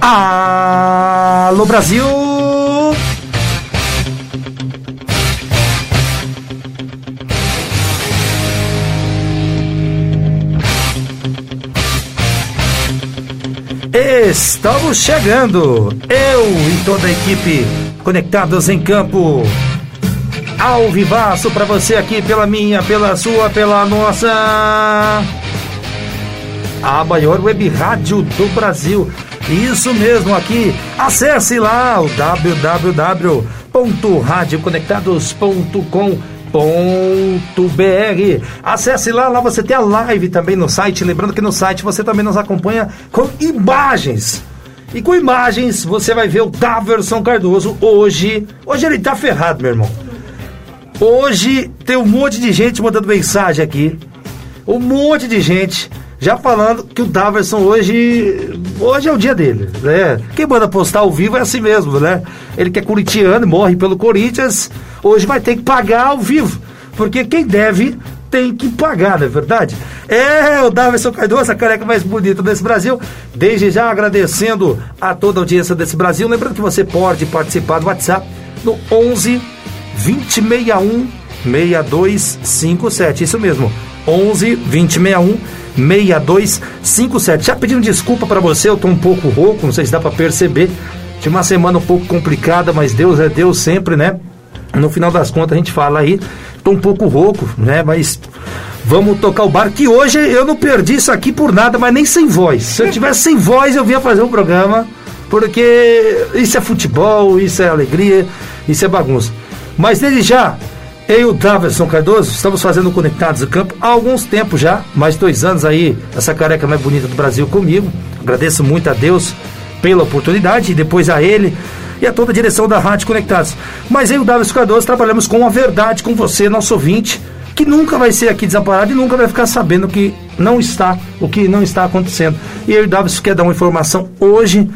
Alô Brasil! Estamos chegando! Eu e toda a equipe conectados em campo. Ao vivaço para você aqui pela minha, pela sua, pela nossa. A maior web rádio do Brasil. Isso mesmo aqui. Acesse lá o www.radioconectados.com.br. Acesse lá, lá você tem a live também no site. Lembrando que no site você também nos acompanha com imagens. E com imagens você vai ver o Daverson Cardoso hoje. Hoje ele tá ferrado, meu irmão. Hoje tem um monte de gente mandando mensagem aqui. Um monte de gente já falando que o Daverson hoje hoje é o dia dele, né? Quem manda postar ao vivo é assim mesmo, né? Ele que é corintiano, morre pelo Corinthians, hoje vai ter que pagar ao vivo, porque quem deve tem que pagar, não é verdade? É o Daverson Cardoso, a careca mais bonita desse Brasil. Desde já agradecendo a toda a audiência desse Brasil. Lembrando que você pode participar do WhatsApp no 11 2061 6257. Isso mesmo, 11 2061 6257. Já pedindo desculpa para você, eu tô um pouco rouco, não sei se dá para perceber. Tive uma semana um pouco complicada, mas Deus é Deus sempre, né? No final das contas a gente fala aí, tô um pouco rouco, né? Mas vamos tocar o bar, que hoje eu não perdi isso aqui por nada, mas nem sem voz. Se eu tivesse sem voz, eu vinha fazer um programa, porque isso é futebol, isso é alegria, isso é bagunça. Mas desde já, eu e o Daverson Cardoso estamos fazendo Conectados do Campo há alguns tempos já, mais dois anos aí, essa careca mais bonita do Brasil comigo. Agradeço muito a Deus pela oportunidade e depois a ele e a toda a direção da Rádio Conectados. Mas eu e o Daverson Cardoso trabalhamos com a verdade com você, nosso ouvinte, que nunca vai ser aqui desamparado e nunca vai ficar sabendo que não está, o que não está acontecendo. E eu e o Daverson quer dar uma informação hoje.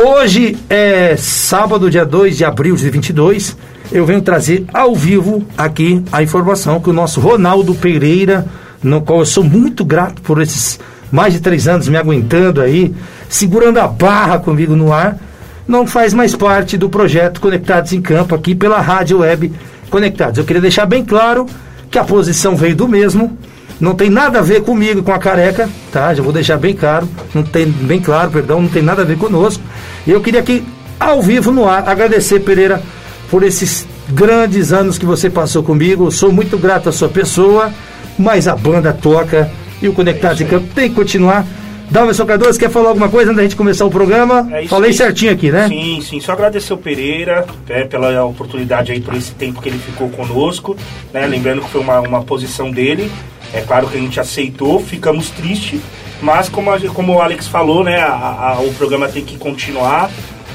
Hoje é sábado, dia 2 de abril de 22 eu venho trazer ao vivo aqui a informação que o nosso Ronaldo Pereira, no qual eu sou muito grato por esses mais de três anos me aguentando aí, segurando a barra comigo no ar, não faz mais parte do projeto Conectados em Campo aqui pela Rádio Web Conectados. Eu queria deixar bem claro que a posição veio do mesmo, não tem nada a ver comigo, com a careca, tá? Já vou deixar bem claro, não tem bem claro, perdão, não tem nada a ver conosco. E eu queria aqui, ao vivo no ar, agradecer, Pereira, por esses grandes anos que você passou comigo. Sou muito grato à sua pessoa, mas a banda toca e o Conectado é de Campo tem que continuar. Dalverson Cardoso, quer falar alguma coisa antes da gente começar o programa? É Falei certinho aqui, né? Sim, sim. Só agradecer o Pereira né, pela oportunidade aí, por esse tempo que ele ficou conosco. Né, lembrando que foi uma, uma posição dele. É claro que a gente aceitou, ficamos tristes. Mas como, a, como o Alex falou, né, a, a, o programa tem que continuar.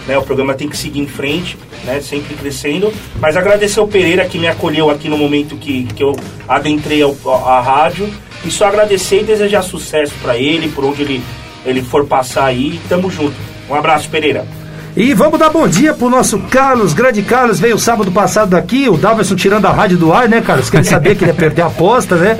Né, o programa tem que seguir em frente né, sempre crescendo. Mas agradecer ao Pereira que me acolheu aqui no momento que, que eu adentrei ao, a, a rádio. E só agradecer e desejar sucesso para ele, por onde ele, ele for passar aí. Tamo junto. Um abraço, Pereira. E vamos dar bom dia pro nosso Carlos, grande Carlos, veio sábado passado daqui, o Davidson tirando a rádio do ar, né, Carlos? Que ele sabia que ele ia perder a aposta, né?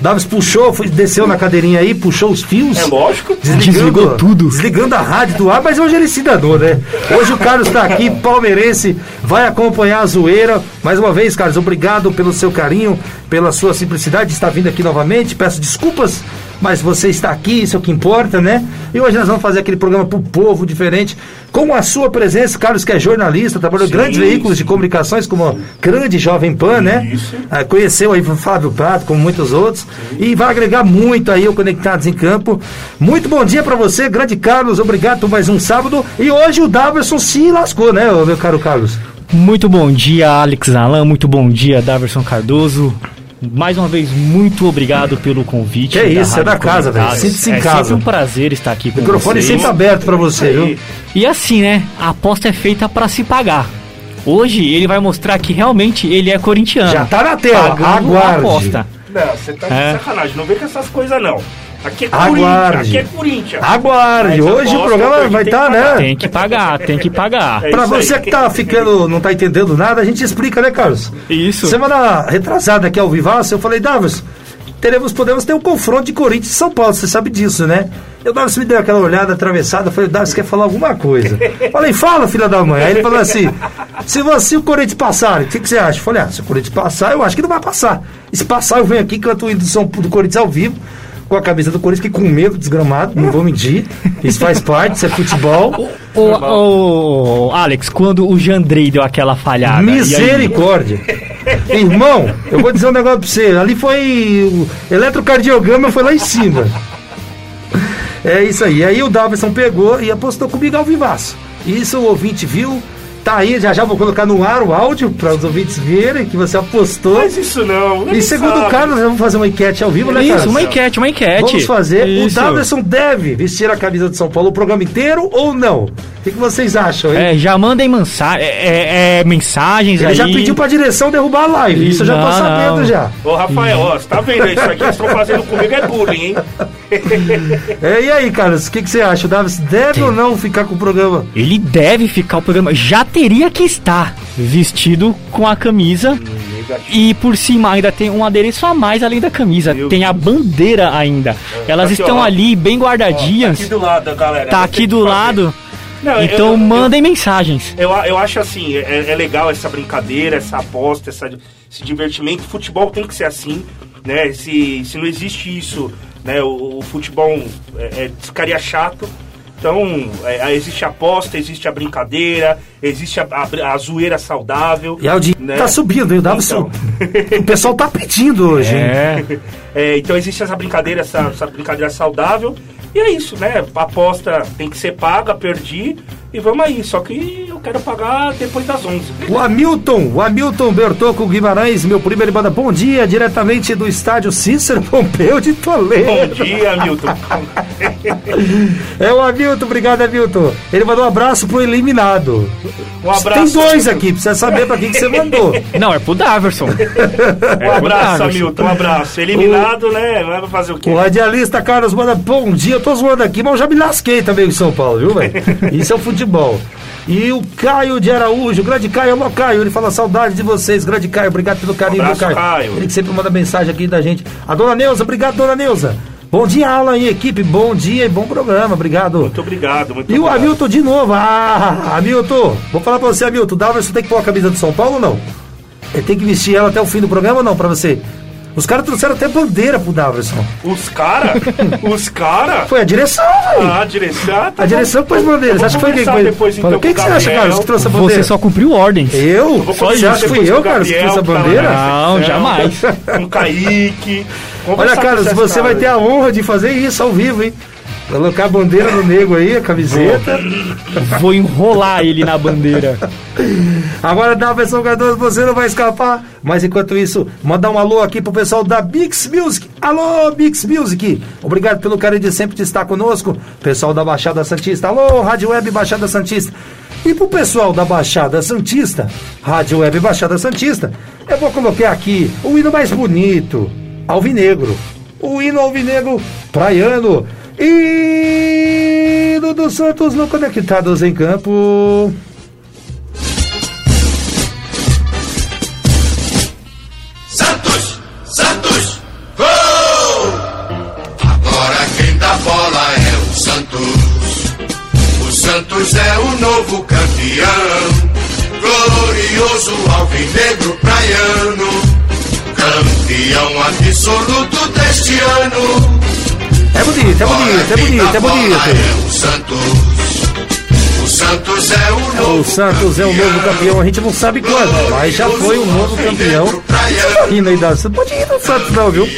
Davis puxou, foi, desceu na cadeirinha aí, puxou os fios. É lógico. Desligou tudo. Desligando a rádio do ar, mas hoje ele se danou, né? Hoje o Carlos está aqui, palmeirense, vai acompanhar a zoeira. Mais uma vez, Carlos, obrigado pelo seu carinho, pela sua simplicidade de estar vindo aqui novamente. Peço desculpas mas você está aqui, isso é o que importa, né? E hoje nós vamos fazer aquele programa para o povo diferente, com a sua presença, Carlos, que é jornalista, trabalhou em grandes veículos sim. de comunicações, como a grande Jovem Pan, né? Ah, conheceu aí o Flávio Prato, como muitos outros, sim. e vai agregar muito aí o Conectados em Campo. Muito bom dia para você, grande Carlos, obrigado por mais um sábado. E hoje o Daverson se lascou, né, meu caro Carlos? Muito bom dia, Alex Alan. Muito bom dia, Daverson Cardoso. Mais uma vez, muito obrigado pelo convite. Que é isso, é da casa, velho. Sinta-se em é casa. É sempre um prazer estar aqui com O microfone sempre aberto para você, viu? E assim, né? A aposta é feita para se pagar. Hoje ele vai mostrar que realmente ele é corintiano. Já tá na tela, aguarde. A aposta. Não, você tá é. de sacanagem. Não vem com essas coisas, não. Aqui é Corinthians. Aqui é Corinthians. Aguarde. Hoje o programa vai estar, tá, né? Tem que pagar, tem que pagar. É Pra você aí. que tá ficando, não tá entendendo nada, a gente explica, né, Carlos? Isso. Semana retrasada aqui ao Vivaço, eu falei, Davis, teremos, podemos ter um confronto de Corinthians e São Paulo, você sabe disso, né? Eu Davis me deu aquela olhada atravessada, falei, Davis quer falar alguma coisa. falei, fala, filha da mãe. Aí ele falou assim: se você o Corinthians passar, o que, que você acha? Eu falei, ah, se o Corinthians passar, eu acho que não vai passar. E se passar, eu venho aqui, canto o hino do, São, do Corinthians ao vivo com a camisa do Corinthians, que com medo desgramado, não vou mentir. Isso faz parte, isso é futebol. Ô, ô, Alex, quando o Jandrei deu aquela falhada. Misericórdia. Irmão, eu vou dizer um negócio pra você. Ali foi. O eletrocardiograma foi lá em cima. É isso aí. Aí o Davidson pegou e apostou comigo ao vivaço. Isso o ouvinte viu, Tá aí, já já vou colocar no ar o áudio para os ouvintes verem que você apostou. Mas isso não. E segundo sabe. o Carlos, vamos fazer uma enquete ao vivo, né, Isso, uma enquete, uma enquete. Vamos fazer. Isso. O Davidson deve vestir a camisa de São Paulo o programa inteiro ou não? O que, que vocês acham, hein? É, já mandem mensa é, é, é, mensagens Ele aí. já pediu pra direção derrubar a live. Isso eu já tô sabendo não. já. Ô, Rafael, ó, você tá vendo isso aqui vocês estão fazendo comigo é bullying, hein? é, e aí, Carlos, o que, que você acha? O Davidson deve Tem. ou não ficar com o programa? Ele deve ficar o programa. Já teria que estar vestido com a camisa. E por cima ainda tem um adereço a mais além da camisa. Meu tem a bandeira ainda. É, Elas aqui, estão ó, ali bem guardadinhas. Ó, tá aqui do lado, galera. Tá aqui do lado. Não, então eu, mandem eu, mensagens. Eu, eu acho assim, é, é, legal essa brincadeira, essa aposta, essa, esse divertimento. Futebol tem que ser assim, né? Se, se não existe isso, né? O, o futebol é, é, ficaria chato. Então, é, existe a aposta, existe a brincadeira, existe a, a, a zoeira saudável. E o dinheiro né? tá subindo, viu? Então. o pessoal tá pedindo hoje. É. é então, existe essa brincadeira, essa, essa brincadeira saudável. E é isso, né? A aposta tem que ser paga, perdi e vamos aí. Só que eu quero pagar depois das 11. O Hamilton, o Hamilton Bertoco Guimarães, meu primo, ele manda bom dia, diretamente do estádio Cícero Pompeu de Toledo. Bom dia, Hamilton. é o Hamilton, obrigado, Hamilton. Ele mandou um abraço pro eliminado. Um abraço. Tem dois aqui, precisa saber pra quem que você mandou. Não, é pro Daverson. É um abraço, Hamilton, um abraço. Eliminado, o... né? Vai fazer o quê? O radialista Carlos manda bom dia, eu tô zoando aqui, mas eu já me lasquei também em São Paulo, viu, velho? Isso é o futebol. E o Caio de Araújo, grande Caio, alô Caio, ele fala saudade de vocês, grande Caio, obrigado pelo carinho, um abraço, Caio. Caio. Ele que sempre manda mensagem aqui da gente. A dona Neuza, obrigado, dona Neuza. Bom dia, aula e equipe, bom dia e bom programa, obrigado. Muito obrigado, muito E obrigado. o Hamilton de novo, ah, Hamilton, vou falar pra você, Hamilton, dá você tem que pôr a camisa do São Paulo ou não? Ele tem que vestir ela até o fim do programa ou não, pra você? Os caras trouxeram até bandeira pro Davidson. Os caras? Os caras? Foi a direção, velho. Ah, a direção. Tá a direção pôs bandeira. Você acha que foi quem que depois, então, Quem que você acha, Carlos, que trouxe a bandeira? Você só cumpriu ordens. Eu? Só você acha que fui eu, Carlos, que trouxe a bandeira? Não, jamais. Com Kaique. Olha, Carlos, você vai ter a honra de fazer isso ao vivo, hein? Colocar a bandeira no nego aí, a camiseta. Vou enrolar ele na bandeira. Agora dá versão Cardoso, você não vai escapar. Mas enquanto isso, mandar um alô aqui pro pessoal da Bix Music. Alô, Bix Music. Obrigado pelo carinho de sempre estar conosco. Pessoal da Baixada Santista. Alô, Rádio Web Baixada Santista. E pro pessoal da Baixada Santista, Rádio Web Baixada Santista, eu vou colocar aqui o hino mais bonito, Alvinegro. O hino Alvinegro praiano. E Dudu Santos no Conectados em Campo. Bonito, é bonito, é bonito, é bonito. O Santos. O Santos é o novo O Santos é o novo campeão, a gente não sabe quando, mas já foi o novo campeão. E na idade, você pode ir no Santos não, viu?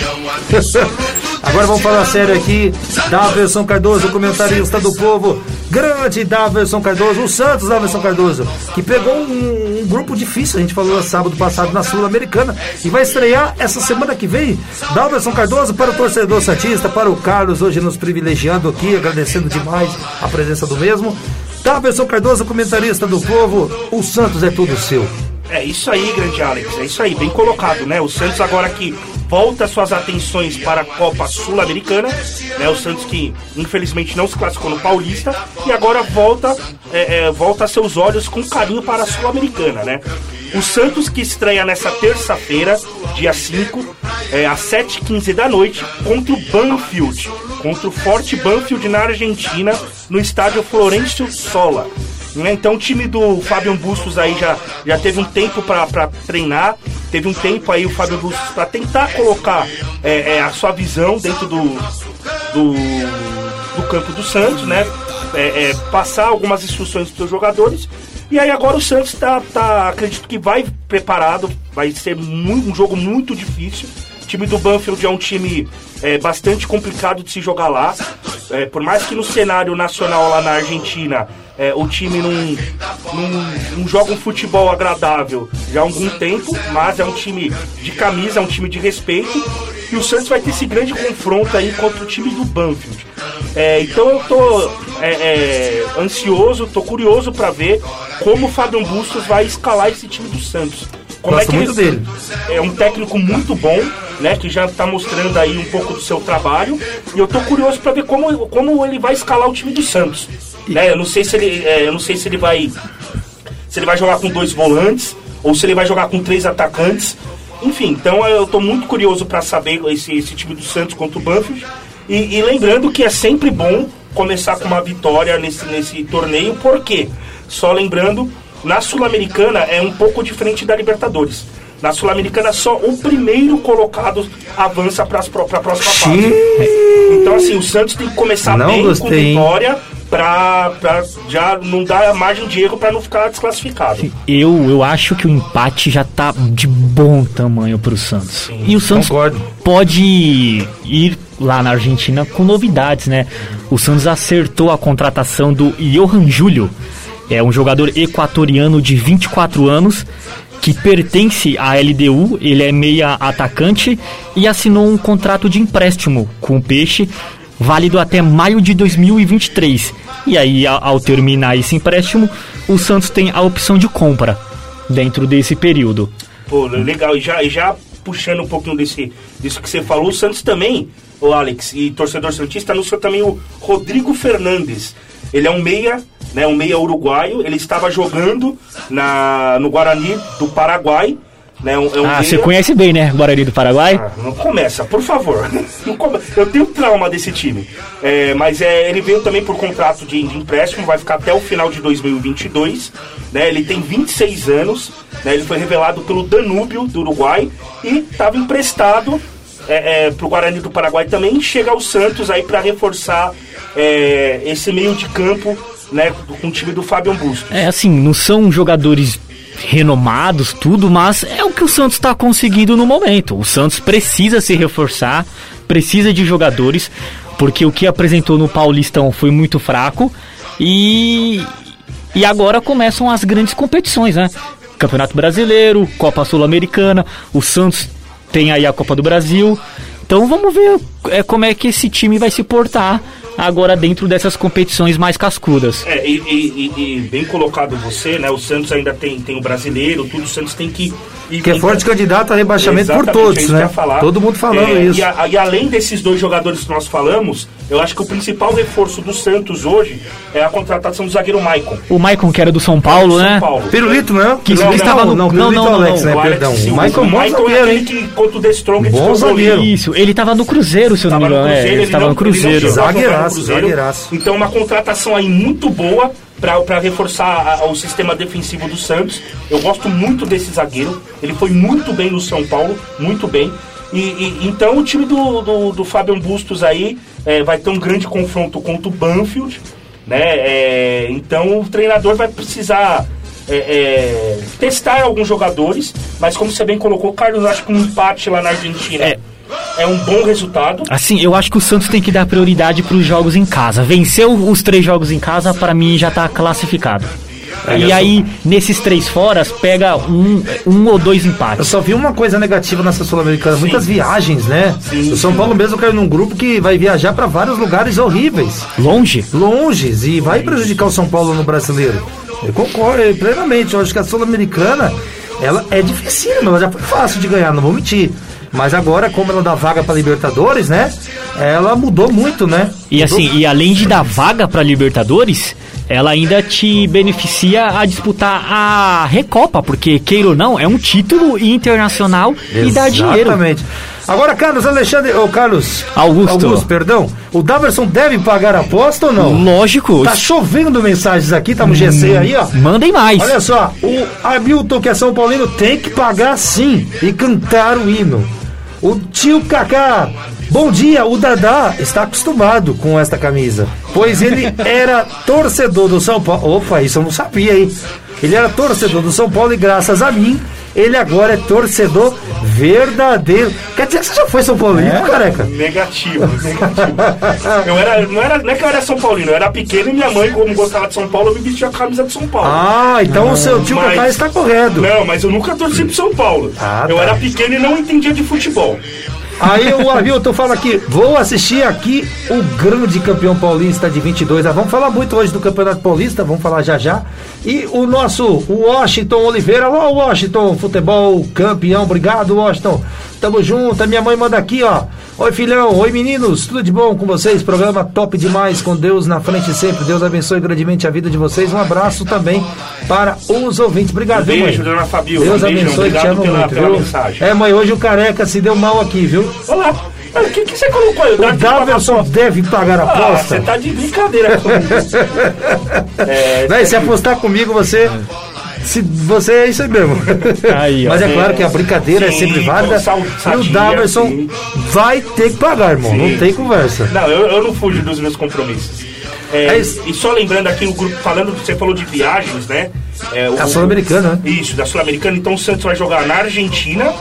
Agora vamos falar sério aqui. Daverson Cardoso, comentarista do povo. Grande Daverson Cardoso, o Santos Daverson Cardoso, que pegou um, um, grupo difícil, a gente falou sábado passado na Sul-Americana, e vai estrear essa semana que vem. Daverson Cardoso para o torcedor Santista, para o Carlos, hoje nos privilegiando aqui, agradecendo demais a presença do mesmo. Daverson Cardoso, comentarista do povo, o Santos é tudo seu. É isso aí, grande Alex. É isso aí, bem colocado, né? O Santos agora que volta suas atenções para a Copa Sul-Americana, né? O Santos que infelizmente não se classificou no Paulista e agora volta, é, é, volta seus olhos com carinho para a Sul-Americana, né? O Santos que estreia nessa terça-feira, dia 5, é, às 7h15 da noite, contra o Banfield. Contra o Forte Banfield na Argentina, no estádio Florencio Sola. Né? Então o time do Fábio Bustos aí já, já teve um tempo para treinar, teve um tempo aí o Fábio Bustos para tentar colocar é, é, a sua visão dentro do, do, do campo do Santos, né? É, é passar algumas instruções para os jogadores. E aí agora o Santos tá, tá, acredito que vai preparado, vai ser muito, um jogo muito difícil. Time do Banfield é um time é, bastante complicado de se jogar lá. É, por mais que no cenário nacional lá na Argentina é, o time não, não, não, joga um futebol agradável já há algum tempo, mas é um time de camisa, é um time de respeito. E o Santos vai ter esse grande confronto aí contra o time do Banfield. É, então eu tô é, é ansioso, tô curioso para ver como o Fábio Bustos vai escalar esse time do Santos. Como Gosto é que muito ele, dele. É um técnico muito bom, né? Que já está mostrando aí um pouco do seu trabalho. E eu tô curioso para ver como, como ele vai escalar o time do Santos. Né? Eu não sei se ele, é, eu não sei se ele vai, se ele vai jogar com dois volantes ou se ele vai jogar com três atacantes. Enfim, então eu estou muito curioso para saber esse, esse time do Santos contra o Banfield. E, e, lembrando que é sempre bom começar com uma vitória nesse, nesse torneio, porque, só lembrando, na Sul-Americana é um pouco diferente da Libertadores. Na Sul-Americana, só o primeiro colocado avança para a próxima fase. Então, assim, o Santos tem que começar Não bem gostei, com vitória pra já não dar margem de erro para não ficar desclassificado. Eu, eu acho que o empate já tá de bom tamanho pro Santos. Sim, e o Santos concordo. pode ir lá na Argentina com novidades, né? O Santos acertou a contratação do Johan Júlio. É um jogador equatoriano de 24 anos que pertence à LDU, ele é meia atacante e assinou um contrato de empréstimo com o Peixe válido até maio de 2023. E aí, ao terminar esse empréstimo, o Santos tem a opção de compra dentro desse período. Pô, legal. E já, já puxando um pouquinho desse, disso que você falou, o Santos também, o Alex, e torcedor Santista, anunciou também o Rodrigo Fernandes. Ele é um meia, né, um meia uruguaio. Ele estava jogando na, no Guarani do Paraguai né, um, é um ah, você conhece bem, né? Guarani do Paraguai? Ah, não começa, por favor. Eu tenho trauma desse time. É, mas é, ele veio também por contrato de, de, empréstimo, vai ficar até o final de 2022. Né, ele tem 26 anos. Né, ele foi revelado pelo Danúbio do Uruguai e estava emprestado é, é, para o Guarani do Paraguai também. Chega ao Santos aí para reforçar é, esse meio de campo né, com o time do Fábio Bustos. É assim, não são jogadores renomados, tudo, mas é o que o Santos está conseguindo no momento. O Santos precisa se reforçar, precisa de jogadores, porque o que apresentou no Paulistão foi muito fraco e, e agora começam as grandes competições, né? Campeonato Brasileiro, Copa Sul-Americana, o Santos tem aí a Copa do Brasil. Então vamos ver é, como é que esse time vai se portar agora dentro dessas competições mais cascudas. É, e, e, e, bem colocado você, né? O Santos ainda tem, tem o brasileiro, tudo, o Santos tem que. E, que é forte candidato a rebaixamento por todos, né? Todo mundo falando é, isso. A, e, além desses dois jogadores que nós falamos, eu acho que o principal reforço do Santos hoje é a contratação do zagueiro Maicon. O Maicon, que era do São Paulo, né? São Paulo. Pirulito, não? Que não, estava no. Não, não, não, não, Alex, né? Perdão. O Maicon, bom Maicon é aquele que contra o The Strong bom zagueiro. Isso, ele estava no Cruzeiro, se eu não me engano. É, ele estava no Cruzeiro. Zagueiraço, zagueiraço. Então, uma contratação aí muito boa para reforçar a, o sistema defensivo do Santos. Eu gosto muito desse zagueiro. Ele foi muito bem no São Paulo, muito bem. E, e então o time do, do, do Fabian Bustos aí é, vai ter um grande confronto contra o Banfield. Né? É, então o treinador vai precisar é, é testar alguns jogadores, mas como você bem colocou, Carlos, acho que um empate lá na Argentina é um bom resultado. Assim, eu acho que o Santos tem que dar prioridade para os jogos em casa. Venceu os três jogos em casa, para mim já está classificado. É, e aí, sou... nesses três foras, pega um, um ou dois empates. Eu só vi uma coisa negativa nessa Sul-Americana, muitas viagens, né? Sim, o São Paulo mesmo caiu num grupo que vai viajar para vários lugares horríveis. Longe? Longes, e vai prejudicar o São Paulo no brasileiro. Eu concordo plenamente, eu acho que a Sul-Americana, ela é difícil, mas ela já foi fácil de ganhar, não vou mentir. Mas agora, como ela dá vaga para Libertadores, né? Ela mudou muito, né? E mudou. assim, e além de dar vaga para Libertadores, ela ainda te beneficia a disputar a Recopa, porque, queira ou não, é um título internacional e dá dinheiro. Exatamente. Agora, Carlos Alexandre, ou Carlos Augusto. Augusto, perdão. O Daverson deve pagar a aposta ou não? Lógico. Tá chovendo mensagens aqui, tá no GC aí, ó. Mandem mais. Olha só, o Hamilton, que é São Paulino, tem que pagar sim e cantar o hino. O tio Kaká, bom dia, o Dadá está acostumado com esta camisa, pois ele era torcedor do São Paulo. Opa, isso eu não sabia, hein? Ele era torcedor do São Paulo e graças a mim, ele agora é torcedor verdadeiro. Quer dizer que você já foi São Paulino, É? careca? Negativo, negativo. Eu era, não, era, não é que eu era São Paulino, eu era pequeno e minha mãe, como gostava de São Paulo, me vestia a camisa de São Paulo. Ah, então o seu tio Mas- está correto. Não, mas eu nunca torci pro São Paulo. Ah, eu tá. era pequeno e não entendia de futebol. Aí o Hamilton fala aqui, vou assistir aqui o grande campeão paulista de 22. Ah, vamos falar muito hoje do Campeonato Paulista, vamos falar já já. E o nosso Washington Oliveira, ó Washington, futebol campeão, obrigado Washington. Tamo junto, a minha mãe manda aqui, ó. Oi filhão, oi meninos, tudo de bom com vocês? Programa top demais, com Deus na frente sempre. Deus abençoe grandemente a vida de vocês. Um abraço também para os ouvintes. Obrigado, Um beijo, mãe? dona Fabiola. Deus Um abençoe, te obrigado amo pela- muito, pela viu? mensagem. É, mãe, hoje o careca se deu mal aqui, viu? Olá. O que, que você colocou aí? O Daverson deve pagar a Ah, aposta. você tá de brincadeira comigo. é, Véi, se apostar comigo, você. Se você é isso aí mesmo. Aí, ó. Mas é claro que a brincadeira é Sim, sempre válida. sal- E o Daverson sim. vai ter que pagar, irmão. Não Sim. tem conversa. Não, eu, eu não fujo dos meus compromissos. É, É e só lembrando aqui o grupo, falando, você falou de viagens, né? É, o- A Sul-Americana, né? Isso, da Sul-Americana. Então o Santos vai jogar na Argentina,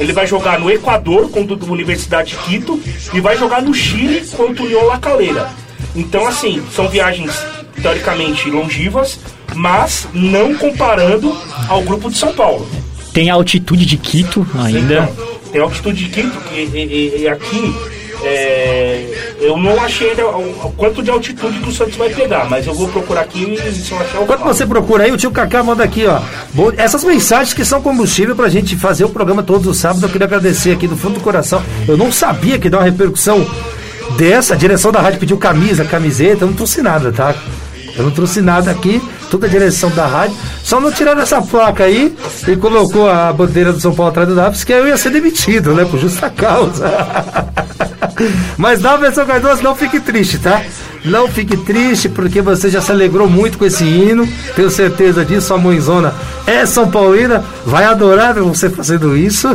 ele vai jogar no Equador contra a Universidade de Quito e vai jogar no Chile contra o União La Calera. Então, assim, são viagens teoricamente longivas, mas não comparando ao grupo de São Paulo. Tem a altitude de Quito ainda. Então, tem a altitude de Quito, que e- e- e aqui é, eu não achei ainda o, o quanto de altitude que o Santos vai pegar, mas eu vou procurar aqui e se eu achar eu Enquanto você procura aí, o tio Kaká manda aqui, ó. Bom, essas mensagens que são combustível pra gente fazer o programa todos os sábados. Eu queria agradecer aqui do fundo do coração. Eu não sabia que dá uma repercussão dessa. A direção da rádio pediu camisa, camiseta. Eu não trouxe nada, tá? Eu não trouxe nada aqui, toda a direção da rádio. Só não tiraram essa placa aí e colocou a bandeira do São Paulo atrás do Davis, que eu ia ser demitido, né? Por justa causa. Mas Davidson Cardoso, não fique triste, tá? Não fique triste, porque você já se alegrou muito com esse hino. Tenho certeza disso. A mãezona é São Paulina. Vai adorar ver você fazendo isso.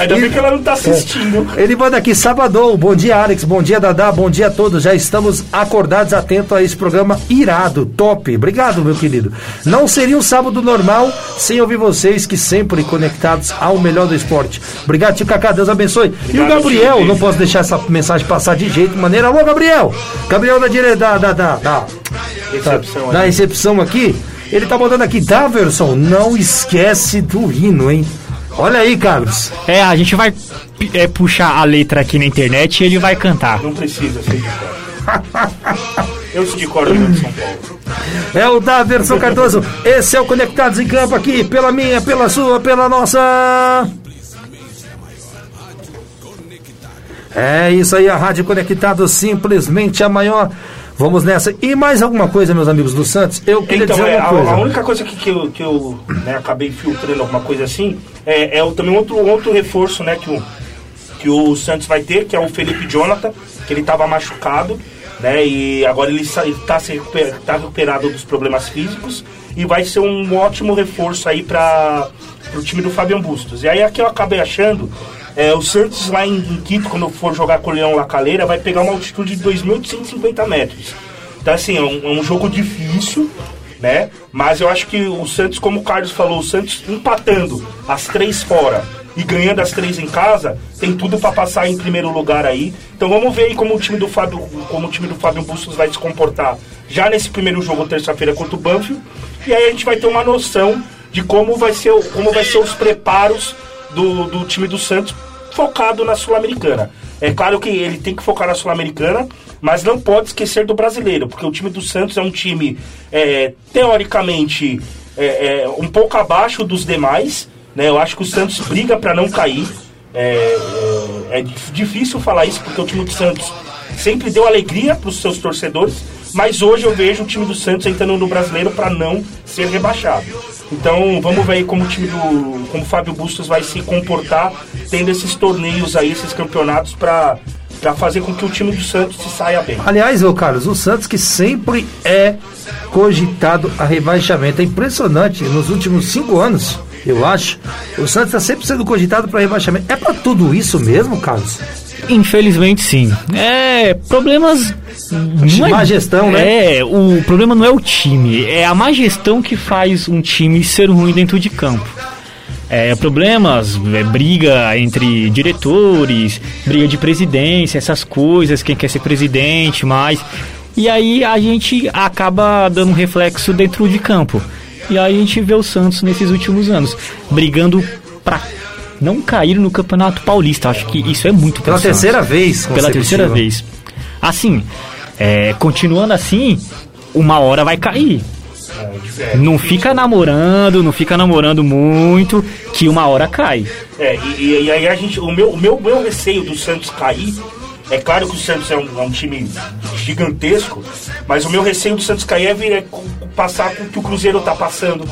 Ainda bem que ela não tá assistindo. ele manda aqui, sábado. Bom dia, Alex. Bom dia, Dadá. Bom dia a todos. Já estamos acordados, atentos a esse programa irado, top. Obrigado, meu querido. Não seria um sábado normal sem ouvir vocês, que sempre conectados ao melhor do esporte. Obrigado, tio Cacá. Deus abençoe. e o Obrigado, Gabriel, não posso deixar essa mensagem passar de jeito, maneira. Alô, Gabriel. Gabriel da dire... da, da, da, da, Recepção da recepção aqui. Ele tá mandando aqui, Daverson, não esquece do hino, hein? Olha aí, Carlos. É, a gente vai é, puxar a letra aqui na internet e ele vai cantar. Não precisa ser de cor. Eu sei de cor de São Paulo. É o Daverson Cardoso. Esse é o Conectados em Campo aqui, pela minha, pela sua, pela nossa. É isso aí, a Rádio Conectado, simplesmente a maior. Vamos nessa. E mais alguma coisa, meus amigos do Santos? Eu queria Então, dizer é, uma a, coisa. a única coisa que, que eu, que eu né, acabei filtrando alguma coisa assim é, é o- também outro, outro reforço né, que, o, que o Santos vai ter, que é o Felipe Jonathan, que ele estava machucado, né? E agora ele está se recuper, tá recuperado dos problemas físicos e vai ser um ótimo reforço aí para o time do Fabian Bustos. E aí aqui eu acabei achando. É, o Santos lá em, em Quito, quando for jogar com o Leão La Calera, vai pegar uma altitude de 2.850 metros. Então, assim, é um, é um jogo difícil, né? Mas eu acho que o Santos, como o Carlos falou, o Santos empatando as três fora e ganhando as três em casa, tem tudo para passar em primeiro lugar aí. Então vamos ver aí como o time do Fábio, como o time do Fábio Bustos vai se comportar já nesse primeiro jogo terça-feira contra o Banfield. E aí a gente vai ter uma noção de como vai ser, como vai ser os preparos do, do time do Santos focado na Sul-Americana. É claro que ele tem que focar na Sul-Americana, mas não pode esquecer do brasileiro, porque o time do Santos é um time é, teoricamente é, é, um pouco abaixo dos demais. Né? Eu acho que o Santos briga para não cair. É, é, é dif- difícil falar isso porque o time do Santos sempre deu alegria para os seus torcedores, Mas hoje eu vejo o time do Santos entrando no brasileiro para não ser rebaixado. Então vamos ver aí como o time do. como o Fábio Bustos vai se comportar tendo esses torneios aí, esses campeonatos para para fazer com que o time do Santos se saia bem. Aliás, ô Carlos, o Santos que sempre é cogitado a rebaixamento. É impressionante, nos últimos cinco anos, eu acho, o Santos está sempre sendo cogitado para rebaixamento. É para tudo isso mesmo, Carlos? Infelizmente sim. É, problemas. não é- Má gestão, né? É, o problema não é o time, é a má gestão que faz um time ser ruim dentro de campo. É, problemas, é, briga entre diretores, briga de presidência, essas coisas, quem quer ser presidente, mais. E aí a gente acaba dando um reflexo dentro de campo. E aí a gente vê o Santos nesses últimos anos brigando pra não cair no Campeonato Paulista. Acho que isso é muito Pela terceira vez. Pela terceira vez. Assim, é, continuando assim, uma hora vai cair. Não fica namorando, não fica namorando muito, que uma hora cai. É, e, e- aí a gente. O meu, o meu, meu receio do Santos cair. É claro que o Santos é um, é um time gigantesco, mas o meu receio do Santos cair é, vir, é passar com o que o Cruzeiro tá passando.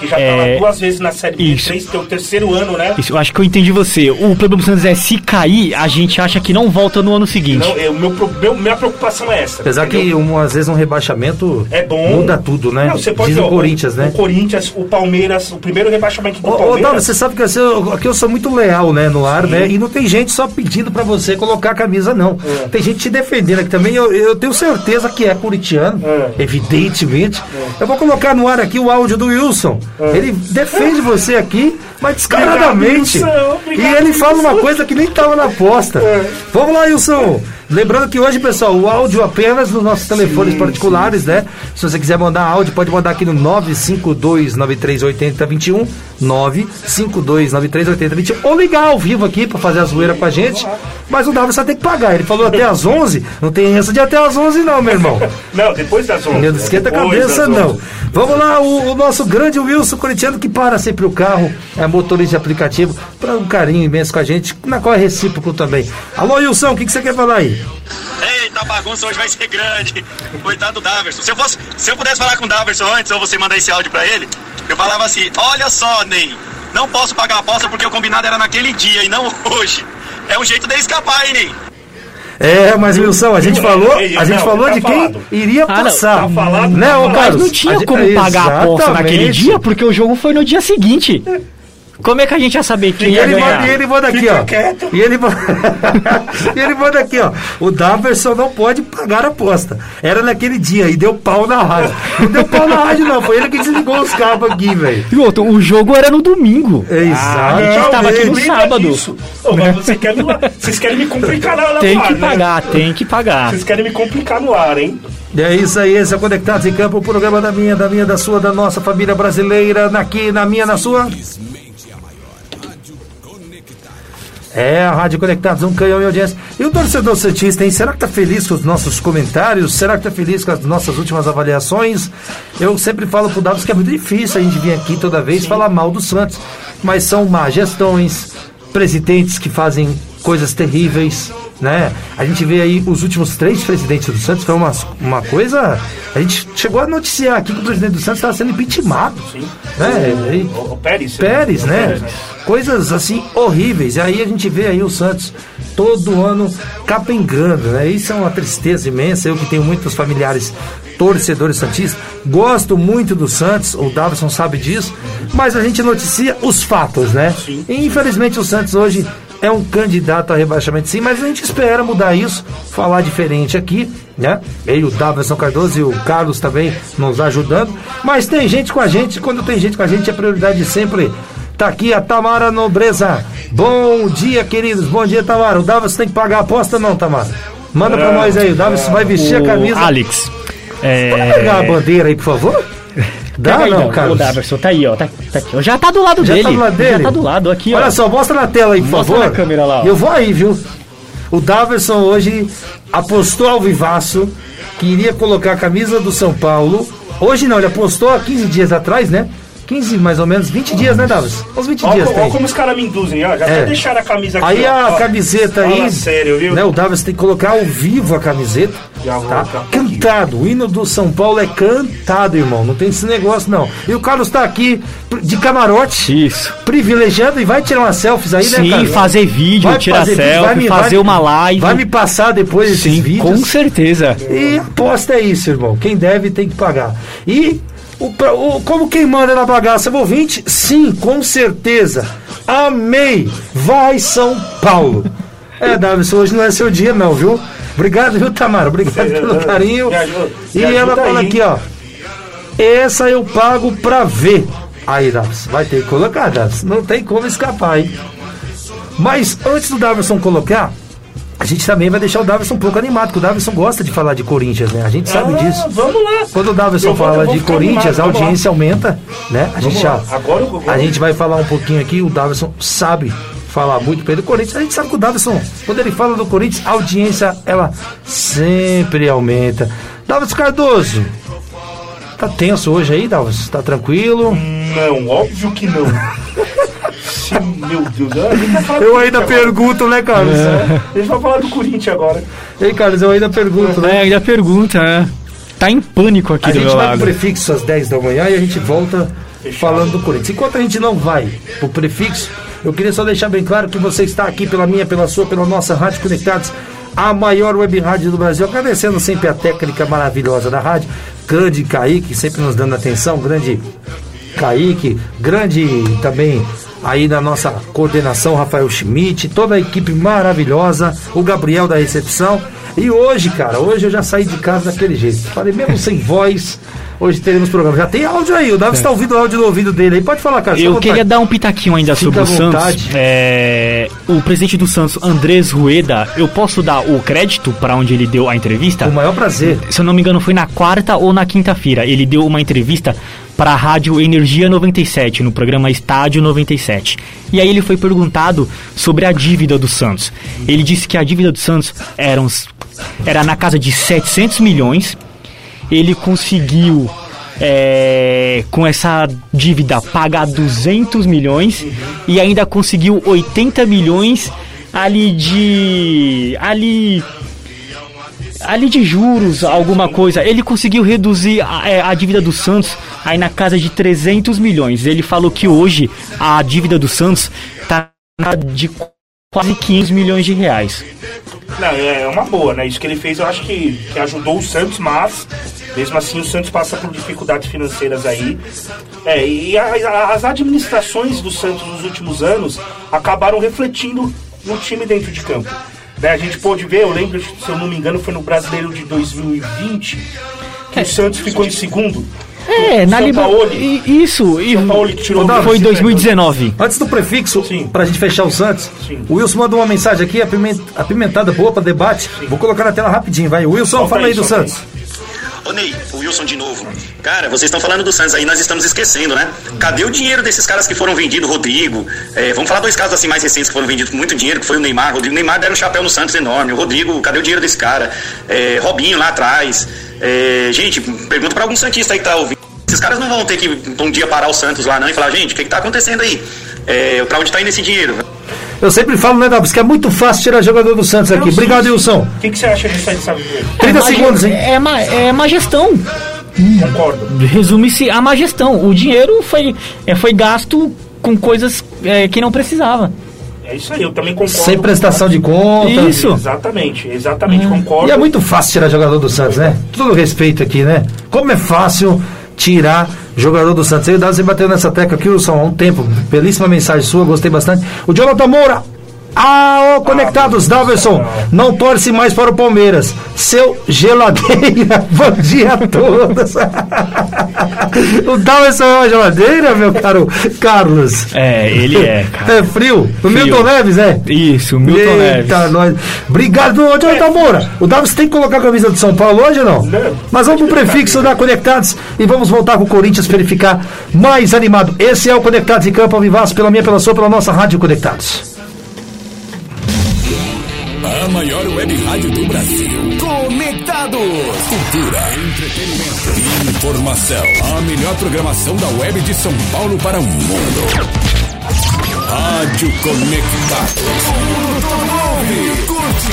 Que já tá É, lá duas vezes na Série B, isso. três, tem o terceiro ano, né? Isso, eu acho que eu entendi você. O problema do Santos é se cair, a gente acha que não volta no ano seguinte. Não, é, o meu, meu- minha preocupação é essa. Apesar que entendeu? um, às vezes um rebaixamento é bom. muda tudo, né? Não, você pode Diz ver, o Corinthians, né? O Corinthians, o Palmeiras, o primeiro rebaixamento do Ô, ô Palmeiras. Dado, você sabe que eu sou, aqui eu sou muito leal, né, no ar, né? E não tem gente só pedindo pra você colocar a camisa, não. É. Tem gente te defendendo aqui também. Eu, eu tenho certeza que é corintiano, É. evidentemente. Eu vou colocar no ar aqui o áudio do Wilson. Ele defende você aqui, mas descaradamente. É. Obrigado, Wilson. Obrigado, e ele fala uma coisa que nem tava na aposta. É. Vamos lá, Wilson. Lembrando que hoje, pessoal, o áudio apenas nos nossos telefones particulares, né? Se você quiser mandar áudio, pode mandar aqui no 952-9380-21, 952-9380-21, ou ligar ao vivo aqui pra fazer a zoeira com a gente. Mas o Davi só tem que pagar. Ele falou até às 11, não tem essa de até às 11 não, meu irmão. Não, depois das 11. Não esquenta a cabeça, não. 11. Vamos lá, o, o nosso grande Wilson Corintiano que para sempre o carro, é motorista de aplicativo, para um carinho imenso com a gente, na qual é recíproco também. Alô, Wilson, o que, que você quer falar aí? Eita, a bagunça hoje vai ser grande. Coitado do Daverson. Se eu, fosse, se eu pudesse falar com o Daverson antes, ou você mandar esse áudio pra ele, eu falava assim: Olha só, Ney, não posso pagar a aposta porque o combinado era naquele dia e não hoje. É um jeito dele escapar, hein, Ney? É, mas Wilson, a gente falou, a gente não, falou tá de quem falado. iria Ah, não, passar. tá falado, né, tá ô falado. Carlos? Mas não tinha como pagar a aposta naquele dia, porque o jogo foi no dia seguinte. Como é que a gente ia saber quem E ia ele, ganhar? manda, e ele manda aqui, Fica ó. quieto. E ele, manda- e ele manda aqui, ó. O Daverson não pode pagar a aposta. Era naquele dia e deu pau na rádio. Não deu pau na rádio, não. Foi ele que desligou os cabos aqui, velho. E outro, o jogo era no domingo. Exato. a gente estava aqui no sábado. Ô, mas você quer me- vocês querem me complicar na, na Tem no que ar, né? pagar, tem que pagar. Vocês querem me complicar no ar, hein? É isso aí, esse é o Conectados em Campo, o programa da minha, da minha, da sua, da nossa família brasileira, aqui, na minha, na sua. É, a Rádio Conectados, um canhão e audiência. E o torcedor Santista, hein? Será que tá feliz com os nossos comentários? Será que tá feliz com as nossas últimas avaliações? Eu sempre falo pro Davos que é muito difícil a gente vir aqui toda vez falar mal do Santos. Mas são má gestões, presidentes que fazem coisas terríveis, né? A gente vê aí os últimos três presidentes do Santos, foi uma, uma coisa. A gente chegou a noticiar aqui que o presidente do Santos estava sendo impeachmentado. Sim. Né? O, o Pérez. Pérez, O né? Pérez, Coisas assim horríveis. E aí a gente vê aí o Santos todo ano capengando, né? Isso é uma tristeza imensa. Eu que tenho muitos familiares torcedores santistas, gosto muito do Santos, o Davison sabe disso, mas a gente noticia os fatos, né? E, infelizmente o Santos hoje é um candidato a rebaixamento sim, mas a gente espera mudar isso, falar diferente aqui, né? Eu, o Davison Cardoso e o Carlos também nos ajudando, mas tem gente com a gente, quando tem gente com a gente, a prioridade sempre tá aqui, a Tamara Nobreza. Bom dia, queridos, bom dia, Tamara. O Davison tem que pagar a aposta não, Tamara? Manda pra nós aí, o Davison vai vestir a camisa. Alex. É... Pode pegar a bandeira aí, por favor? Dá Pega aí, não, não, O Carlos? Daverson tá aí, ó. Tá, tá aqui, ó. Já tá do lado Já dele. tá do lado dele? Já tá do lado, aqui, ó. Olha só, mostra na tela aí, por Mostra favor. na câmera lá, ó. Eu vou aí, viu? O Daverson hoje apostou ao vivaço que iria colocar a camisa do São Paulo. Hoje não, ele apostou há 15 dias atrás, né? 15 mais ou menos, 20 dias, né, Daverson? Uns 20 dias Olha como os caras me induzem, ó. Já É. até deixaram a camisa aqui. Aí ó, a ó. camiseta aí. Sério, viu? Né, o Davis tem que colocar ao vivo a camiseta. Já Tá? cantado. O hino do São Paulo é cantado, irmão. Não tem esse negócio, não. E o Carlos tá aqui de camarote. Isso. Privilegiando e vai tirar umas selfies aí, né, Sim, Carlos? fazer vídeo, Vai tirar fazer vídeo, selfie, vai me- fazer vai- uma live. Vai me passar depois esses Sim, vídeos. com certeza. E aposta é isso, irmão. Quem deve tem que pagar. E o, o- como quem manda na bagaça é o ouvinte? Sim, com certeza. Amei. Vai São Paulo. É, Davison, hoje não é seu dia, não, viu? Obrigado, viu, Tamara? Obrigado pelo carinho. E ela fala aqui, ó. Essa eu pago pra ver. Aí, Davison, vai ter que colocar, Davison. Não tem como escapar, hein? Mas antes do Davison colocar, a gente também vai deixar o Davison um pouco animado, porque o Davison gosta de falar de Corinthians, né? A gente sabe Ah, disso. Vamos lá. Quando o Davison Eu fala vou de Corinthians, animado, a vamos lá. audiência aumenta, né? A gente, já. Agora a gente vai falar um pouquinho aqui, o Davison sabe falar muito do Corinthians. A gente sabe que o Davison, quando ele fala do Corinthians, a audiência, ela sempre aumenta. Davison Cardoso, tá tenso hoje aí, Davison? Tá tranquilo? Não, óbvio que não. Sim, meu Deus. A gente Eu ainda pergunto, né, Carlos? agora. A gente vai falar do Corinthians agora. Ei, Carlos, eu ainda pergunto, né? É, ainda pergunta, né? Tá em pânico aqui A do gente meu vai pro lado. prefixo às 10 da manhã e a gente volta falando do Corinthians. Enquanto a gente não vai pro prefixo, eu queria só deixar bem claro que você está aqui pela minha, pela sua, pela nossa Rádio Conectados, a maior web rádio do Brasil. Agradecendo sempre a técnica maravilhosa da rádio, grande Kaique, sempre nos dando atenção, grande Kaique, grande também aí na nossa coordenação, Rafael Schmidt, toda a equipe maravilhosa, o Gabriel da recepção. E hoje, cara, hoje eu já saí de casa daquele jeito. Falei, mesmo sem voz, hoje teremos programa. Já tem áudio aí, o Davi está ouvindo o áudio no ouvido dele aí. Pode falar, cara. Eu queria dar um pitaquinho ainda Fica sobre o. Santos. É, o presidente do Santos, Andrés Rueda, eu posso dar o crédito para onde ele deu a entrevista? Com o maior prazer. Se eu não me engano, foi na quarta ou na quinta-feira. Ele deu uma entrevista para a rádio Energia 97, no programa Estádio 97. E aí ele foi perguntado sobre a dívida do Santos. Ele disse que a dívida do Santos era, uns- era na casa de 700 milhões. Ele conseguiu, é, com essa dívida, pagar 200 milhões e ainda conseguiu 80 milhões ali de. ali ali de juros, alguma coisa. Ele conseguiu reduzir a, é, a dívida do Santos aí na casa de 300 milhões. Ele falou que hoje a dívida do Santos tá de quase 500 milhões de reais. Não, é uma boa, né? Isso que ele fez eu acho que, que ajudou o Santos, mas mesmo assim o Santos passa por dificuldades financeiras aí. É, e a- a- as administrações do Santos nos últimos anos acabaram refletindo no time dentro de campo. Né, a gente pôde ver, eu lembro, se eu não me engano, foi no Brasileiro de 2020 que o Santos ficou em segundo. É, na Libertadores. Isso, e foi Brasil, 2019. Antes do prefixo, Sim. pra gente fechar o Santos, Sim. o Wilson mandou uma mensagem aqui, apiment- apimentada, boa pra debate. Vou colocar na tela rapidinho, vai. Wilson, Solta fala aí, aí do solta aí. Ô Ney, o Wilson de novo. Cara, vocês estão falando do Santos aí, nós estamos esquecendo, né? Cadê o dinheiro desses caras que foram vendidos? Rodrigo. é, vamos falar dois casos assim mais recentes que foram vendidos com muito dinheiro, que foi o Neymar. O Rodrigo o Neymar deram um chapéu no Santos enorme. O Rodrigo, cadê o dinheiro desse cara? É, Robinho lá atrás. É, gente, pergunta pra algum Santista aí que tá ouvindo. Esses caras não vão ter que um dia parar o Santos lá não e falar, gente, o que, que tá acontecendo aí? É, pra onde tá indo esse dinheiro? Eu sempre falo, né, Dabs, que é muito fácil tirar jogador do Santos aqui. Obrigado, Wilson. O que, que você acha disso aí, sabe? 30 É segundos, hein? É má, é má gestão. Concordo. Resume-se a má gestão. O dinheiro foi, é, foi gasto com coisas é, que não precisava. É isso aí, eu também concordo. Sem prestação de conta. Isso. Exatamente, exatamente, concordo. E é muito fácil tirar jogador do Santos, né? Todo respeito aqui, né? Como é fácil tirar jogador do Santos. Eu e o Davi bateu nessa tecla aqui, Wilson, há um tempo. Belíssima mensagem sua, gostei bastante. O Jonathan Moura. Ah, ô, conectados, Daverson, não torce mais para o Palmeiras. Seu geladeira, bom dia a todos. o Daverson é uma geladeira, meu caro Carlos. É, ele é, cara. É frio. O Frio. Milton Neves, é? Isso, Milton Neves. Eita, nós. Obrigado, ô, Jonathan Moura. O Davi tem que colocar a camisa do São Paulo hoje ou não? Não. Mas vamos pro prefixo da Conectados e vamos voltar com o Corinthians para ele ficar mais animado. Esse é o Conectados em Campo ao Vivaço, pela minha, pela sua, pela nossa Rádio Conectados. A maior web rádio do Brasil. Conectados. Cultura, entretenimento, informação. A melhor programação da web de São Paulo para o mundo. Rádio Conectados.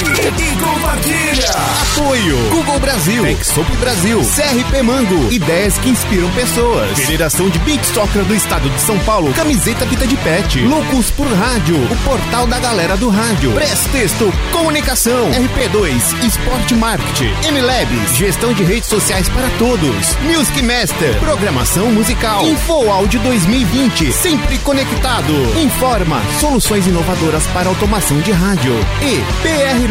E compartilha. Apoio. Google Brasil, Exop Brasil, CRP Mango, ideias que inspiram pessoas. Federação de Beach Soccer do Estado de São Paulo, camiseta Vida de Pet, Loucos por Rádio, o portal da galera do rádio, Press Texto, Comunicação, RP2, Esporte Marketing, MLabs, gestão de redes sociais para todos, Music Master, programação musical, Info Áudio 2020, sempre conectado. Informa, soluções inovadoras para automação de rádio. E PR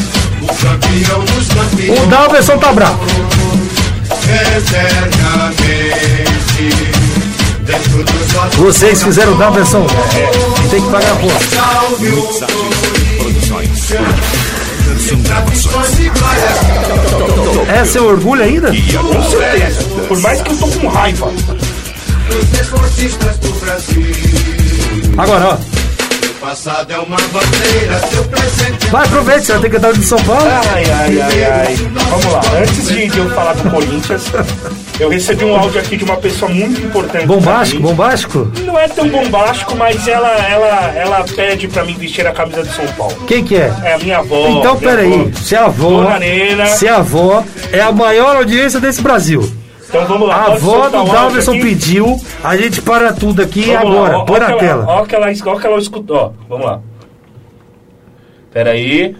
o Dalverson tá bravo. Vocês fizeram o Dalverson. Tem que pagar a conta. É seu orgulho ainda? Com certeza. Por mais que eu tô com raiva. Agora, ó. Passado é uma bandeira, seu presente é Vai, aproveite, você vai ter que dar de São Paulo. Ai, ai, ai, ai. Vamos lá. Antes de de eu falar do Corinthians, eu recebi um áudio aqui de uma pessoa muito importante. Bombástico, bombástico? Não é tão bombástico, mas ela, ela, ela pede pra mim vestir a camisa de São Paulo. Quem que é? É a minha avó. Então, peraí. avó. Se a avó, se a avó é a maior audiência desse Brasil. Então vamos lá. A avó do Dalverson pediu, a gente para tudo aqui Vamos lá, agora. ó, Põe ó na que ela- tela. Ó que ela, ó que ela escutou. Ó, vamos lá. Peraí.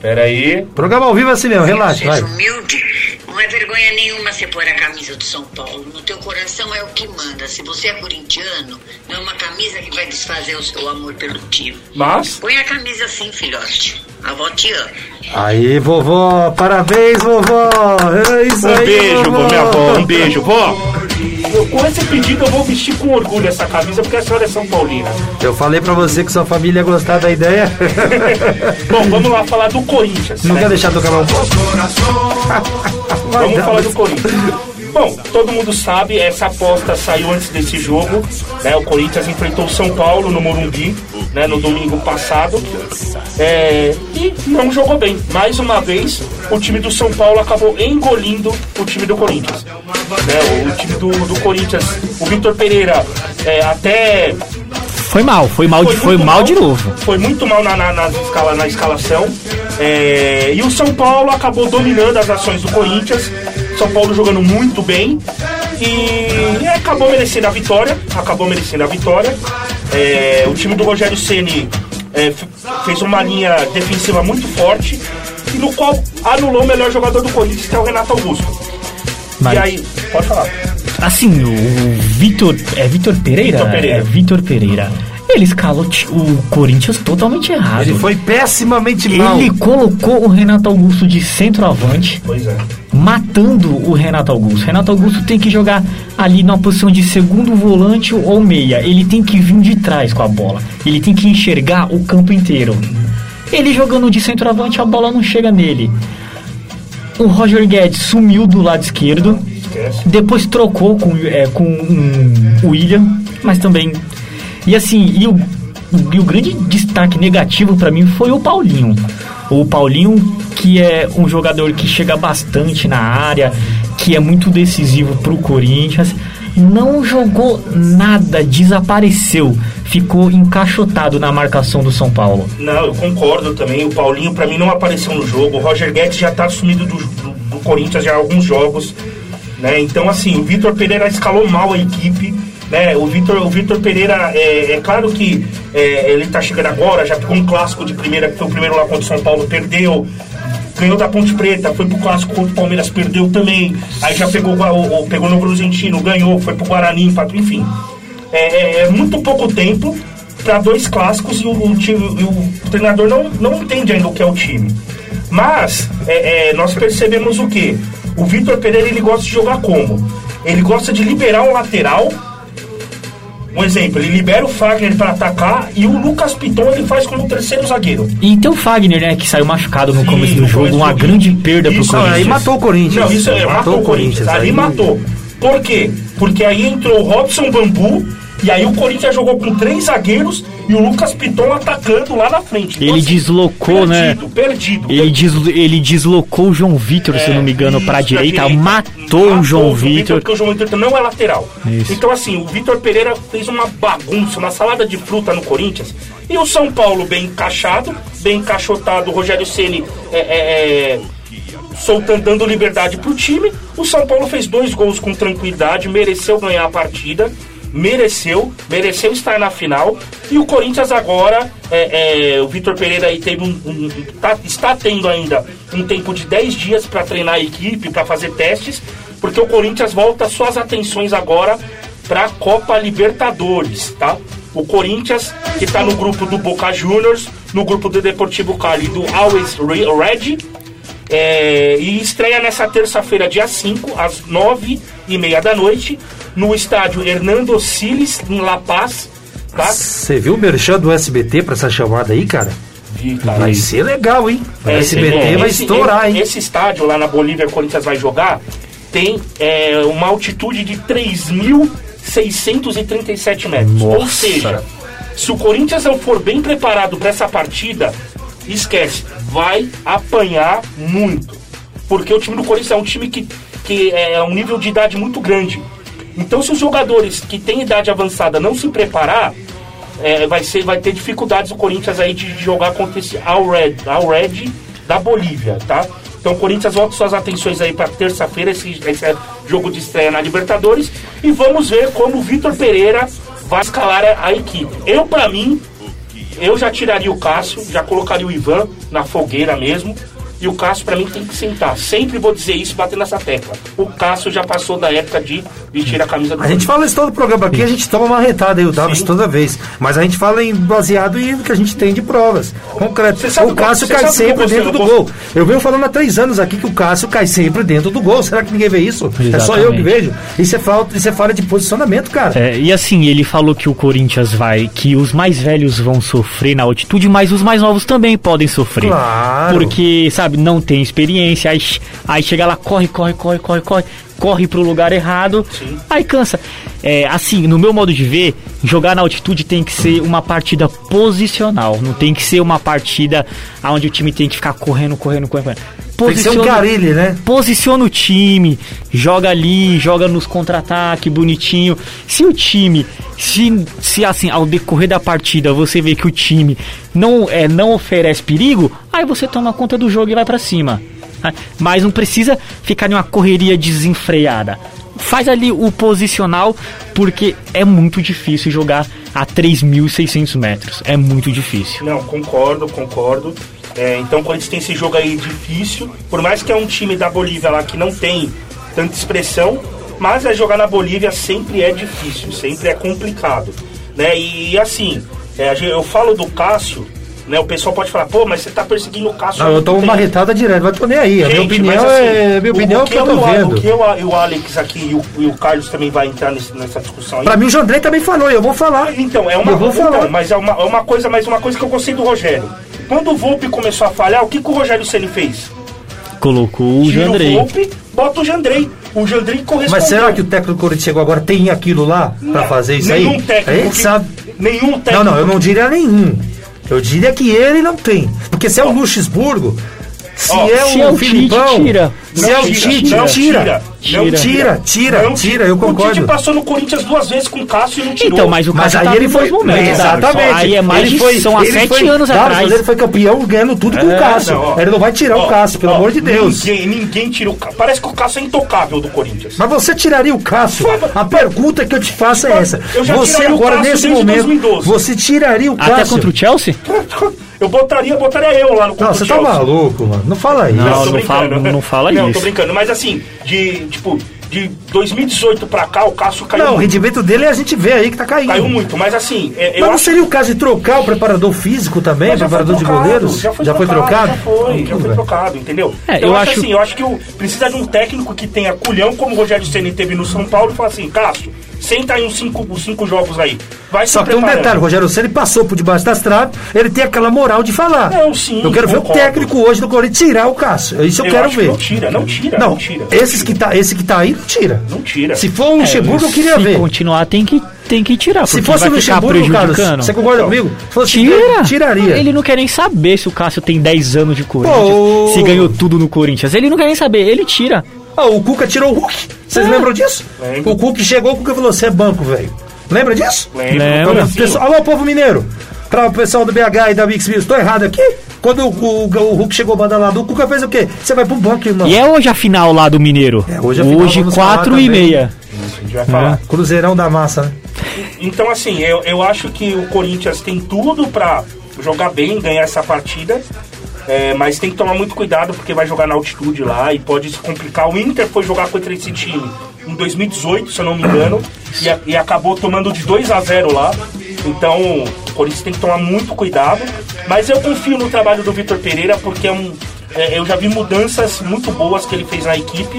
Peraí. Programa ao vivo é assim mesmo, relaxa, vai. Humilde. Não é vergonha nenhuma você pôr a camisa do São Paulo. No teu coração é o que manda. Se você é corintiano, não é uma camisa que vai desfazer o seu amor pelo time. Mas. Põe a camisa assim, filhote. A avó te ama. Aí, vovó, parabéns, vovó. É isso Um aí. beijo, vovó. vó, minha avó. Um beijo, vó. Eu, com esse pedido eu vou vestir com orgulho essa camisa porque a senhora é São Paulina. Eu falei pra você que sua família ia gostar da ideia. Bom, vamos lá falar do Corinthians. Não né? quer deixar tocar um pouco? Vamos falar do Corinthians. Bom, todo mundo sabe, essa aposta saiu antes desse jogo. Né? O Corinthians enfrentou o São Paulo no Morumbi né? no domingo passado. É, e não jogou bem. Mais uma vez, o time do São Paulo acabou engolindo o time do Corinthians. Né? O time do, do Corinthians, o Vitor Pereira, é, até Foi mal, foi mal, de, foi muito mal de novo. Foi muito mal na, na, na escala, na escalação. É, e o São Paulo acabou dominando as ações do Corinthians. São Paulo jogando muito bem. E acabou merecendo a vitória. Acabou merecendo a vitória. É, o time do Rogério Ceni é, fez uma linha defensiva muito forte. E no qual anulou o melhor jogador do Corinthians, que é o Renato Augusto. Mas- E aí, pode falar. Assim, o Vitor. É Vitor Pereira? Vitor Pereira. É Vitor Pereira. Ele escalou o Corinthians totalmente errado. Ele foi pessimamente mal. Ele colocou o Renato Augusto de centroavante, Pois é. matando o Renato Augusto. Renato Augusto tem que jogar ali na posição de segundo volante ou meia. Ele tem que vir de trás com a bola. Ele tem que enxergar o campo inteiro. Ele jogando de centroavante, a bola não chega nele. O Roger Guedes sumiu do lado esquerdo. Depois trocou com, é, com um, o William, mas também. E assim, e o, e o grande destaque negativo pra mim foi o Paulinho. O Paulinho, que é um jogador que chega bastante na área, que é muito decisivo pro Corinthians, não jogou nada, desapareceu, ficou encaixotado na marcação do São Paulo. Não, eu concordo também. O Paulinho, pra mim, não apareceu no jogo. O Roger Guedes já tá assumido do, do, do Corinthians já há alguns jogos. Né? Então, assim, o Vitor Pereira escalou mal a equipe. Né? O Vitor o Vitor Pereira, é, é claro que é, ele tá chegando agora, já pegou um clássico de primeira, que foi o primeiro lá contra o São Paulo, perdeu. Ganhou da Ponte Preta, foi pro clássico contra o Palmeiras, perdeu também. Aí já pegou, o, o- pegou no Brusentino, ganhou, foi pro Guarani, empatou, enfim. É, é- é muito pouco tempo para dois clássicos e o, o time- o treinador não, não entende ainda o que é o time. Mas é, é, nós percebemos o que? O Vitor Pereira ele gosta de jogar como? Ele gosta de liberar um lateral Um exemplo, ele libera o Fagner pra atacar e o Lucas Piton ele faz como terceiro zagueiro. E tem o Fagner, né, que saiu machucado no Sim, começo do jogo, uma grande perda pro Isso, Corinthians. Aí matou o Corinthians. Não, isso é, matou, o Corinthians. Ali aí- matou. Por quê? Porque aí entrou o Robson Bambu e aí o Corinthians jogou com três zagueiros e o Lucas Piton atacando lá na frente. Então, Ele assim, deslocou, né? perdido, Perdido, Ele, deslo- ele deslocou o João Vitor, se eu não me engano, pra É, Isso, direita, matou o João Vitor. Porque o João Vitor não é lateral. Isso. Então, assim, o Vitor Pereira fez uma bagunça, uma salada de fruta no Corinthians. E o São Paulo bem encaixado, bem encaixotado. O Rogério Ceni é, é, é, soltando, dando liberdade pro time. O São Paulo fez dois gols com tranquilidade, mereceu ganhar a partida. Mereceu, mereceu estar na final. E o Corinthians agora, é, é, o Vitor Pereira aí teve um, um- tá- está tendo ainda um tempo de 10 dias para treinar a equipe, para fazer testes, porque o Corinthians volta suas atenções agora para a Copa Libertadores, tá? O Corinthians, que está no grupo do Boca Juniors, no grupo do Deportivo Cali, do Always Re- Red, é, e estreia nessa terça-feira, dia 5, às 9 e meia da noite, no estádio Hernando Siles, em La Paz. Tá? Você viu o merchan do SBT pra essa chamada aí, cara? Vi, cara. Vai ser legal, hein? O É, SBT é, vai esse- estourar, hein? Esse estádio lá na Bolívia, o Corinthians vai jogar, tem é, uma altitude de 3.637 metros. Ou Nossa. seja, se o Corinthians não for bem preparado para essa partida, esquece, vai apanhar muito. Porque o time do Corinthians é um time que, que é um nível de idade muito grande. Então, se os jogadores que têm idade avançada não se preparar, é, vai, ser, vai ter dificuldades o Corinthians aí de jogar contra esse Al Red, Al Red da Bolívia, tá? Então o Corinthians volta suas atenções aí para terça-feira, esse, esse jogo de estreia na Libertadores, e vamos ver como o Vitor Pereira vai escalar a equipe. Eu, para mim, eu já tiraria o Cássio, já colocaria o Ivan na fogueira mesmo. E o Cássio, pra mim, tem que sentar. Sempre vou dizer isso, bater nessa tecla. O Cássio já passou da época de vestir a camisa do A gente fala isso todo o programa aqui, a gente toma uma retada aí, o Davis Sim. toda vez. Mas a gente fala em baseado em que a gente tem de provas. Concreto. O Cássio cai sempre dentro do gol. Eu venho falando há três anos aqui que o Cássio cai sempre dentro do gol. Será que ninguém vê isso? É só eu que Exatamente. vejo. Isso é falta, isso é falha de posicionamento, cara. É, e assim, ele falou que o Corinthians vai, que os mais velhos vão sofrer na altitude, mas os mais novos também podem sofrer. Claro. Porque, sabe, não tem experiência, aí, aí chega lá, corre, corre, corre, corre, corre, corre pro lugar errado, aí cansa. É, assim, no meu modo de ver, jogar na altitude tem que ser uma partida posicional, não tem que ser uma partida onde o time tem que ficar correndo, correndo, correndo. Tem que ser um Posiciona- carilho, né? posiciona o time, joga ali, joga nos contra-ataque, bonitinho. Se o time, se, se assim, ao decorrer da partida você vê que o time não, é, não oferece perigo, aí você toma conta do jogo e vai pra cima. Mas não precisa ficar em uma correria desenfreada. Faz ali o posicional, porque é muito difícil jogar a 3.600 metros. É muito difícil. Não, concordo, concordo. É, então o Corinthians tem esse jogo aí difícil. Por mais que é um time da Bolívia lá que não tem tanta expressão, mas é jogar na Bolívia sempre é difícil, sempre é complicado. Né? E assim, é, a gente- eu falo do Cássio, né? O pessoal pode falar, pô, mas você tá perseguindo o Cássio. Não, eu tomo uma tempo." retada direto, mas tô nem aí. A minha Gente, opinião mas, assim, é. Minha opinião é o que eu tô o- vendo. O que eu e o Alex aqui e o, e o Carlos também vai entrar nesse- nessa discussão aí. Pra mim o Jandrei também falou, e eu vou falar. Então, é uma, Eu vou então, falar. mas é uma, é uma coisa, mas uma coisa que eu gostei do Rogério. Quando o Volpe começou a falhar, o que, que o Rogério Ceni fez? Colocou o Tira Jandrei. o Volpe, bota o Jandrei. O Jandrei correspondeu. Mas será que o técnico do Corinthians chegou agora tem aquilo lá pra Não, fazer isso nenhum aí? técnico a gente que- sabe. Nenhum técnico. Não, não, eu não diria nenhum. Eu diria que ele não tem. Porque se é o Luxemburgo, se Ó, é se o é o Tite, Filipão, tira. se Não é o tira, Tite, não tira. tira. Não tira, tira, Não tira, eu O Tite concordo. passou no Corinthians duas vezes com o Cássio e não tirou. Então, mas o Mas Cássio aí tá ele foi. momentos, exatamente. Aí é mais ele de, foi, são há sete foi- anos Davidson, atrás. Ele foi campeão ganhando tudo com o Cássio. Não, ó. ele não vai tirar Ó, o Cássio, pelo ó, amor de Deus. Ninguém, ninguém tira o Cássio. Parece que o Cássio é intocável do Corinthians. Mas você tiraria o Cássio? A pergunta que eu te faço é essa. Você agora, nesse momento, 2012. você tiraria o Até Cássio? contra o Chelsea? Eu botaria, botaria eu lá no Não, você o tá maluco, mano. Não fala isso. Não, não fala- não fala Não, isso. tô brincando. Mas assim, de, tipo, de 2018 pra cá, o Cássio caiu Não, o muito. rendimento dele a gente vê aí que tá caindo. Caiu muito, mas assim, é, Mas eu não acho seria o caso de trocar o preparador físico também, Mas já foi preparador de trocado, goleiros? Já foi, trocado? trocado? Já foi, já foi trocado, entendeu? É, então eu eu acho acho- assim, eu acho que o, precisa de um técnico que tenha culhão, como o Rogério Ceni teve no São Paulo, e falar assim, Cássio, Senta aí uns cinco, uns cinco jogos aí. Vai Só se que tem um detalhe, Rogério, se ele passou por debaixo das traves, ele tem aquela moral de falar. Não, sim, Eu quero ver o concordo. técnico hoje do Corinthians tirar o Cássio. Isso eu, Eu quero acho que ver. não tira, não tira, Não, não tira. esses que tá, esse que tá aí, não tira. Não tira. Se for um Luxemburgo, eu queria É, Se ver. continuar, tem que, tem que tirar. Se fosse o Luxemburgo, Carlos, você concorda comigo? Se fosse Tira! Tiraria. Ele não quer nem saber se o Cássio tem 10 anos de Corinthians, Pô. se ganhou tudo no Corinthians. Ele não quer nem saber, ele tira. Ah, o Cuca tirou o Hulk. Vocês É. lembram disso? Lembro. O Cuca chegou, o Cuca falou: você é banco, velho. Lembra disso? Lembro. Então, pessoal- alô, povo mineiro. Para o pessoal do BH e da Mix News, tô errado aqui? Quando o, o, o Hulk chegou badalado, o Cuca fez o quê? Você vai pro banco, irmão. E é hoje a final lá do Mineiro. É, hoje a final, Hoje, vamos falar 4 e meia. a gente vai falar. Cruzeirão da massa, né? Então, assim, eu, eu acho que o Corinthians tem tudo pra jogar bem, ganhar essa partida. É, mas tem que tomar muito cuidado porque vai jogar na altitude lá e pode se complicar. O Inter foi jogar contra esse time em 2018, se eu não me engano, e, e acabou tomando de 2 a 0 lá. Então, o Corinthians tem que tomar muito cuidado. Mas eu confio no trabalho do Vitor Pereira porque é um, é, eu já vi mudanças muito boas que ele fez na equipe.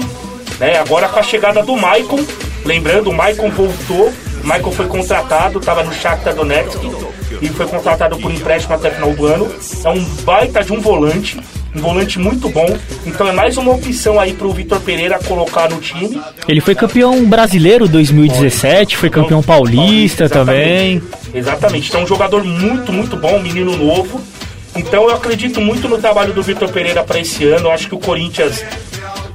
né? Agora com a chegada do Maicon, lembrando, o Maicon voltou, Maicon foi contratado, estava no Shakhtar Donetsk e foi contratado por empréstimo até o final do ano. É um baita de um volante, um volante muito bom. Então é mais uma opção aí para o Vitor Pereira colocar no time. Ele foi campeão brasileiro 2017, foi campeão paulista Exatamente. também. Exatamente. Então, um jogador muito, muito bom, um menino novo. Então, eu acredito muito no trabalho do Vitor Pereira para esse ano. Eu acho que o Corinthians,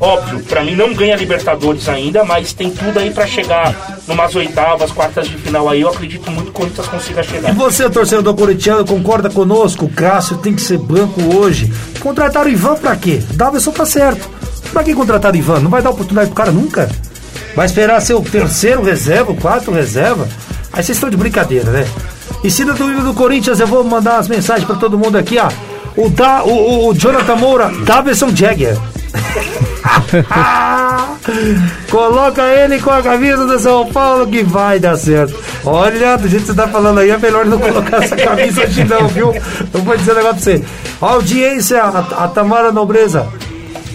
óbvio, para mim não ganha Libertadores ainda, mas tem tudo aí para chegar numas oitavas, quartas de final aí. Eu acredito muito que o Corinthians consiga E chegar. você, torcedor corintiano, concorda conosco? O Cássio tem que ser banco hoje. Contrataram o Ivan pra quê? Davidson tá certo. Pra que contrataram o Ivan? Não vai dar oportunidade pro cara nunca? Vai esperar ser o terceiro reserva, o quarto reserva? Aí vocês estão de brincadeira, né? E se no do do Corinthians, eu vou mandar umas mensagens pra todo mundo aqui, ó. O, da, o, o, o Jonathan Moura, Davidson Jagger. Coloca ele com a camisa do São Paulo que vai dar certo. Olha, do jeito que você tá falando aí, é melhor não colocar essa camisa hoje não, viu? Eu vou dizer um negócio pra você. Audiência, a, a Tamara Nobreza.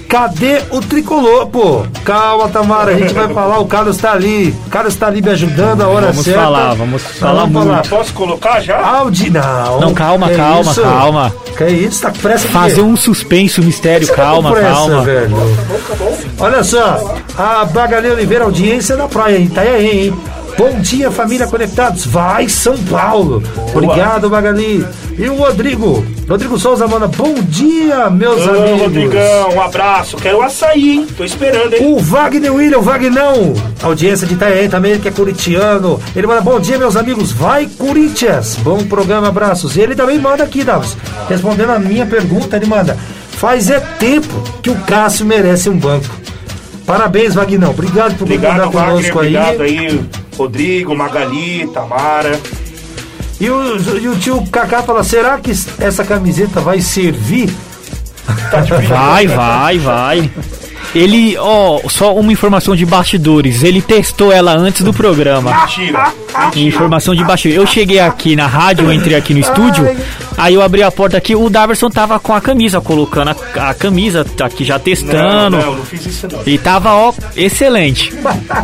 Cadê o tricolor, pô? Calma, Tamara, a gente vai falar, o Carlos tá ali. O Carlos tá ali me ajudando a hora Vamos certa. falar, vamos falar muito. Posso colocar já? Audi, não. Não, calma, Que calma, isso? calma. Que isso, tá com pressa Fazer um suspense, um mistério, tá calma, pressa, calma. velho. Olha só, a Bagalê Oliveira, audiência da praia em Itanhaém, hein? Bom dia, família Conectados. Vai, São Paulo. Obrigado, Magali. E o Rodrigo. Rodrigo Souza manda bom dia, meus Ô, amigos. Rodrigão, um abraço. Quero açaí, hein? Tô esperando, hein? O Wagner William, o Wagnão, audiência de Itanhaém também, que é corintiano. Ele manda bom dia, meus amigos. Vai, Corinthians. Bom programa, abraços. E ele também manda aqui, Davos. Respondendo a minha pergunta, ele manda. Faz é tempo que o Cássio merece um banco. Parabéns, Vagnão. Obrigado por Obrigado, concordar Wagner. conosco aí. Obrigado aí, Rodrigo, Magali, Tamara. E o, e o tio Kaká fala: será que essa camiseta vai servir? Tá. Vai, vai, vai. Ele, ó, só uma informação de bastidores. Ele testou ela antes do programa. Mentira. Informação de bastidores. Eu cheguei aqui na rádio, eu entrei aqui no estúdio. Aí eu abri a porta aqui, o Daverson tava com a camisa, colocando a, a camisa tá aqui já Não, testando. não, não fiz isso não. E tava, ó, excelente.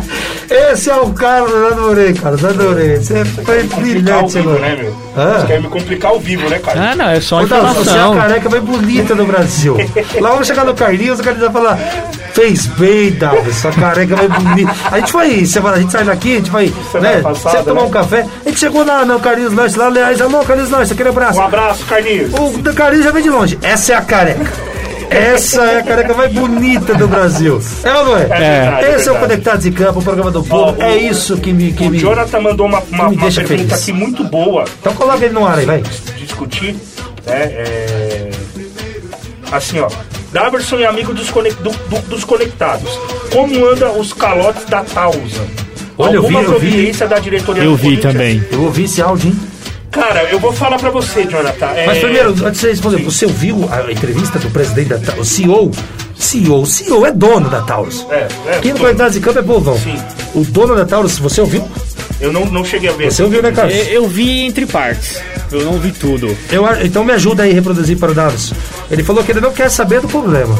Esse é o cara, eu adorei, cara, eu adorei. Você foi brilhante vivo, né, meu? Ah. Você quer me complicar ao vivo, né, cara? Ah, não, é só Ô, Davi, você é a informação. careca mais bonita do Brasil. Lá vamos chegar no Carlinhos, o Carlinhos vai falar: fez bem, Davi, sua careca mais bonita. A gente foi, semana, a gente sai daqui, a gente vai, Semana né, passada, sempre tomar né? um café. A gente chegou lá no Carlinhos Lanche, lá, aliás, alô, Carlinhos Lanche, aquele abraço. Um abraço, Carlinhos. O Carlinhos já vem de longe. Essa é a careca. Essa é a careca mais bonita do Brasil. É ou não é? verdade, é Esse é o. Conectados em Campo, o programa do povo. O- é isso que me. Que O me... Jonathan mandou uma, uma, uma pergunta feliz. aqui muito boa Então coloca ele no ar aí, vai. discutir, né? É... Assim, ó. Daverson é amigo dos, do- do- dos conectados. Como anda os calotes da Tausa? Olha, eu vi, Alguma eu vi. providência da diretoria Eu vi também. Eu ouvi esse áudio, hein? Cara, eu vou falar pra você, Jonathan. é- Mas primeiro, antes de você responder, você ouviu a entrevista do presidente da Taurus, o CEO? CEO, o CEO é dono da Taurus. É, é, Quem no tô- Conectados em Campo é povão. Sim. O dono da Taurus, você ouviu? Eu não, não cheguei a ver. Você ouviu, né, Carlos? Eu, eu vi entre partes. Eu não vi tudo. Eu, então me ajuda aí a reproduzir para o Davis. Ele falou que ele não quer saber do problema.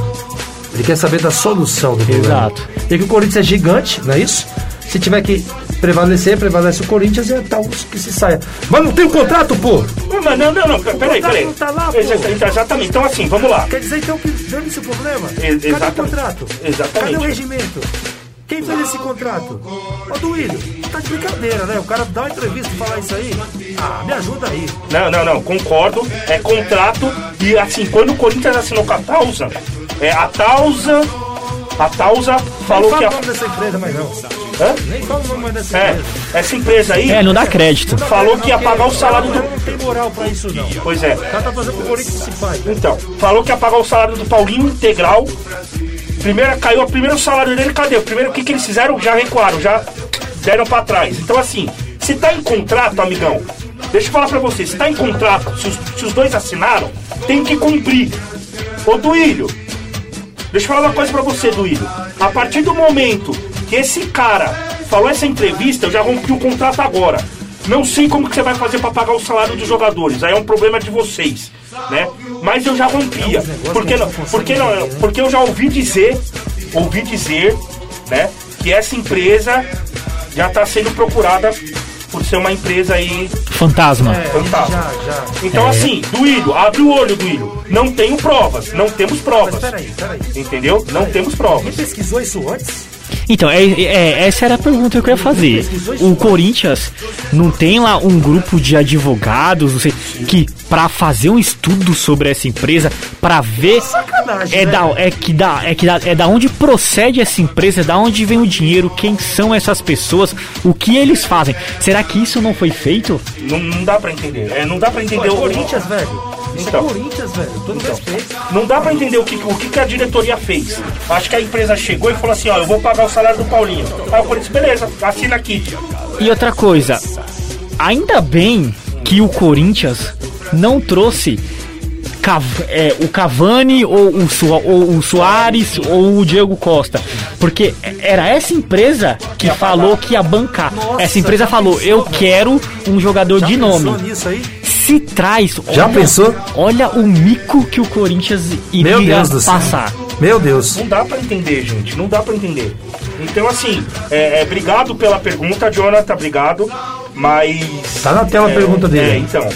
Ele quer saber da solução do problema. Exato. E que o Corinthians é gigante, não é isso? Se tiver que prevalecer, prevalece o Corinthians e é tal que se saia. Mas não tem um contrato, pô! Não, mas não, não, não, peraí, peraí. não tá lá, pô. Exa- então, Exatamente, então assim, vamos lá. Quer dizer então que dane esse problema? E- Cadê o exatamente. contrato? Exatamente. Cadê o regimento? Quem fez esse contrato? Ô Duílio, tá de brincadeira, né? O cara dá uma entrevista e falar isso aí. Ah, me ajuda aí. Não, não, não, concordo. É contrato. E assim, quando o Corinthians assinou com a Tausa, é, a Tausa. A Tausa falou Nem que fala a. o nome dessa empresa, mas não. Hã? Nem fala o nome mais dessa É, empresa. essa empresa aí É, não dá crédito. falou que ia pagar o salário O do. não tem moral pra isso, não. O Pois é. cara tá fazendo pro Corinthians se faz. Então, falou que ia pagar o salário do Paulinho integral. Primeiro caiu o primeiro salário dele, cadê? O primeiro o que, que eles fizeram? Já recuaram, já deram pra trás. Então assim, se tá em contrato, amigão, deixa eu falar pra você, se tá em contrato, se os, se os dois assinaram, tem que cumprir. Ô Duílio, deixa eu falar uma coisa pra você, Duílio. A partir do momento que esse cara falou essa entrevista, eu já rompi o contrato agora. Não sei como que você vai fazer pra pagar o salário dos jogadores. Aí é um problema de vocês, né? Mas eu já rompia. Porque não, porque não, porque eu já ouvi dizer, ouvi dizer, né, que essa empresa já está sendo procurada por ser uma empresa aí Fantasma. fantasma. Já, já. Então assim, Duílio, abre o olho, Duílio. Não tenho provas, não temos Mas provas. peraí, peraí. Entendeu? Não temos provas. Quem pesquisou isso antes? Então, é, é- essa era a pergunta que eu ia fazer. O Corinthians não tem lá um grupo de advogados, não sei, que pra fazer um estudo sobre essa empresa, pra ver é né? da é que dá é que dá, é da onde procede essa empresa, é da onde vem o dinheiro, quem são essas pessoas, o que eles fazem. Será que isso não foi feito? Não, não dá pra entender. É, não dá pra Pô, entender o Corinthians, velho. Isso Então. é Corinthians, velho. Todo respeito. Não dá pra entender o que, o que a diretoria fez. Acho que a empresa chegou e falou assim, ó, eu vou pagar o salário do Paulinho. Aí o Corinthians, beleza, assina aqui. E outra coisa, ainda bem que o Corinthians não trouxe Cav- é, o Cavani ou o, Sua- ou o Soares ou o Diego Costa. Porque era essa empresa que falou que ia bancar. essa empresa falou, eu quero um jogador de Pensou nome. nisso aí? Se traz. Já olha- pensou? Olha o mico que o Corinthians Meu iria Deus do céu. passar. Meu Deus. Não dá pra entender, gente. Não dá pra entender. Então, assim, é, é, obrigado pela pergunta, Jonathan, obrigado. Mas. Tá na tela a é, pergunta dele. É, então.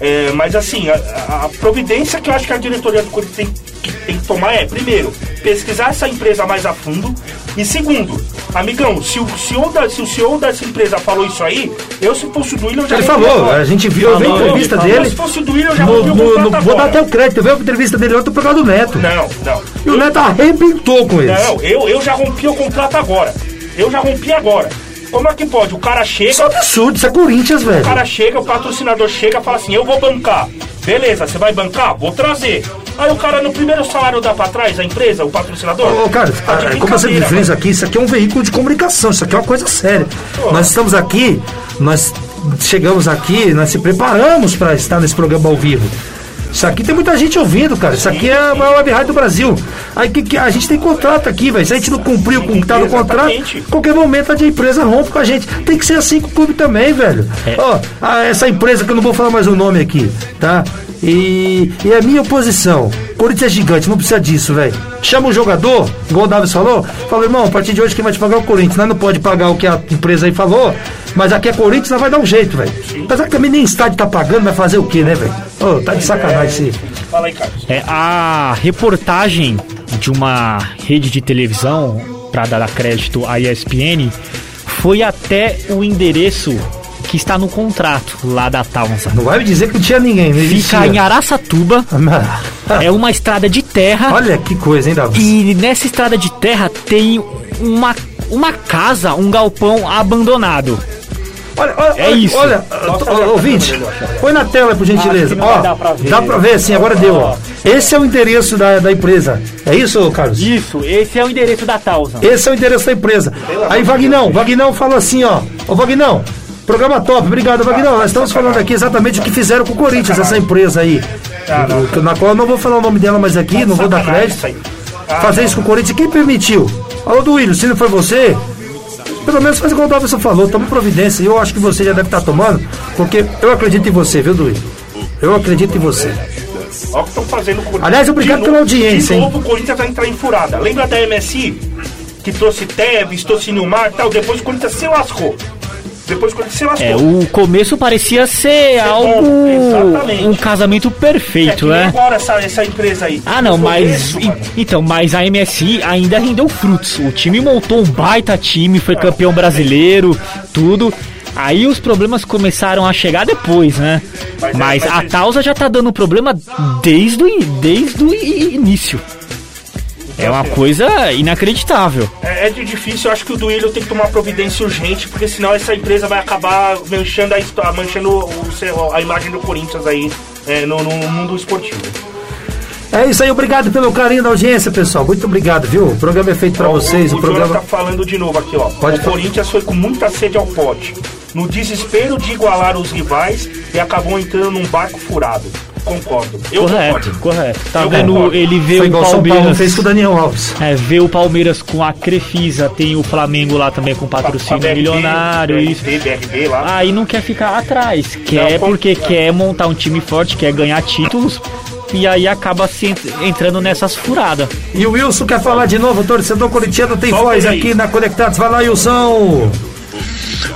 É, mas assim, a, a- a providência que eu acho que a diretoria do Corinthians tem, que tem que tomar é, primeiro, pesquisar essa empresa mais a fundo. E segundo, amigão, se o CEO, da, se o CEO dessa empresa falou isso aí, eu se fosse o Duílio, eu já Ele falou, a gente viu, eu vi a entrevista falou. dele. Se fosse o Duílio, eu já No- no- no- vou dar até o crédito. Eu vi a entrevista dele ontem por causa do Neto. Não, não. E o Neto arrebentou com eles. Não, eu, eu já rompi o contrato agora. Eu já rompi agora. Como é que pode? O cara chega, Isso é um absurdo, isso é Corinthians, velho. o cara chega, o patrocinador chega e fala assim, eu vou bancar. Beleza, você vai bancar? Vou trazer. Aí o cara no primeiro salário dá pra trás, a empresa, o patrocinador? Ô, cara, Tá ah, como você mano. aqui, isso aqui é um veículo de comunicação, isso aqui é uma coisa séria. Nós estamos aqui, nós chegamos aqui, nós se preparamos para estar nesse programa ao vivo. Isso aqui tem muita gente ouvindo, cara. Isso aqui é a maior web rádio do Brasil. Aí que, que a gente tem contrato aqui, velho. Se a gente não cumpriu com o que tá no contrato, Exatamente. qualquer momento a empresa rompe com a gente. Tem que ser assim com o clube também, velho. Ó, a- essa empresa que eu não vou falar mais o nome aqui, tá? E, e a minha oposição. Corinthians é gigante, não precisa disso, velho. Chama o jogador, igual o Davis falou, fala, irmão, a partir de hoje quem vai te pagar é o Corinthians. Nós não pode pagar o que a empresa aí falou, mas aqui é Corinthians, nós vai dar um jeito, velho. Apesar que também nem estádio tá pagando, vai fazer o quê, né, velho? Ô, tá de sacanagem esse. Fala aí, Carlos. É, a reportagem de uma rede de televisão, para dar crédito à ESPN, foi até o endereço que está no contrato lá da Townsend. Não vai me dizer que não tinha ninguém, não. Fica em Araçatuba, é uma estrada de terra Olha que coisa, hein, Davis? e nessa estrada de terra tem uma, uma casa, um galpão abandonado. Olha, olha, É olha, isso. Olha, ó, ouvinte, põe na tela, por gentileza. Ó, dar pra ver. dá pra ver, sim, agora deu, ó. Esse é o endereço da, da empresa. É isso, Carlos? Isso, esse é o endereço da Townsend. Esse é o endereço da empresa. Aí, Vagnão, Vagnão fala assim, ó. Ô, Vagnão, programa top, obrigado, Vagnão. Nós estamos falando aqui exatamente o que fizeram com o Corinthians, essa empresa aí. Na qual eu não vou falar o nome dela mais aqui, não vou dar crédito. Fazer isso com o Corinthians, quem permitiu? Alô, Duílio, se não foi você, pelo menos faz igual o Davidson falou, toma providência. E eu acho que você já deve estar tomando, porque eu acredito em você, viu, Duílio? Eu acredito em você. Olha o que estão fazendo com o Corinthians. Aliás, obrigado pela audiência, De hein? novo o Corinthians vai entrar em furada. Lembra da MSI? que trouxe Tevez, trouxe Nilmar e tal. Depois o Corinthians se lascou. Depois o Corinthians se lascou. É, o começo parecia ser algo. bom, exatamente. um casamento É perfeito, nem né? agora essa, essa empresa aí. Ah, não, mas. começo, e- então, mas a MSI ainda rendeu frutos. O time montou um baita time, foi campeão brasileiro, tudo. Aí os problemas começaram a chegar depois, né? Mas é- Mas mas a Tausa já tá dando problema desde desde o início. É uma coisa inacreditável. É, é de difícil, eu acho que o Duílio tem que tomar providência urgente, porque senão essa empresa vai acabar manchando a, manchando o a imagem do Corinthians aí é, no, no mundo esportivo. É isso aí, obrigado pelo carinho da audiência, pessoal. Muito obrigado, viu? O programa é feito pra Ó, vocês. O, O, o programa. Tá falando de novo aqui, ó. Pode o falar. Corinthians foi com muita sede ao pote. No desespero de igualar os rivais e acabou entrando num barco furado. Concordo. Eu Correto, concordo. correto. Tá Eu vendo? concordo. Ele vê Foi o igual São Paulo Palmeiras. fez com o Daniel Alves. É, vê o Palmeiras com a Crefisa, tem o Flamengo lá também com patrocínio BRB, milionário, isso. BRB, BRB lá. Aí não quer ficar atrás, quer com- porque quer montar um time forte, quer ganhar títulos e aí acaba se ent- entrando nessas furadas. E o Wilson quer falar de novo, torcedor corintiano tem Solta voz aí. aqui na Conectados. Vai lá, Wilson.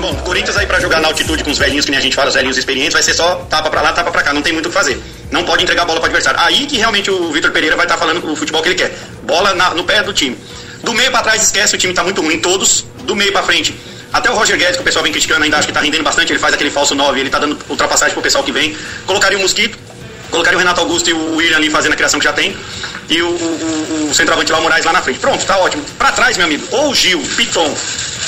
Bom, Corinthians aí pra jogar na altitude com os velhinhos, que nem a gente fala, os velhinhos experientes, vai ser só tapa pra lá, tapa pra cá, não tem muito o que fazer. Não pode entregar a bola pro adversário. Aí que realmente o Vitor Pereira vai estar falando o futebol que ele quer. Bola na- no pé do time. Do meio pra trás, esquece, o time tá muito ruim, todos. Do meio pra frente. Até o Roger Guedes, que o pessoal vem criticando, ainda acho que tá rendendo bastante, ele faz aquele falso 9, ele tá dando ultrapassagem pro pessoal que vem. Colocaria o Mosquito, colocaria o Renato Augusto e o William ali fazendo a criação que já tem. E o, o, o- centroavante lá, Moraes lá na frente. Pronto, tá ótimo. Pra trás, meu amigo, ou o Gil, Piton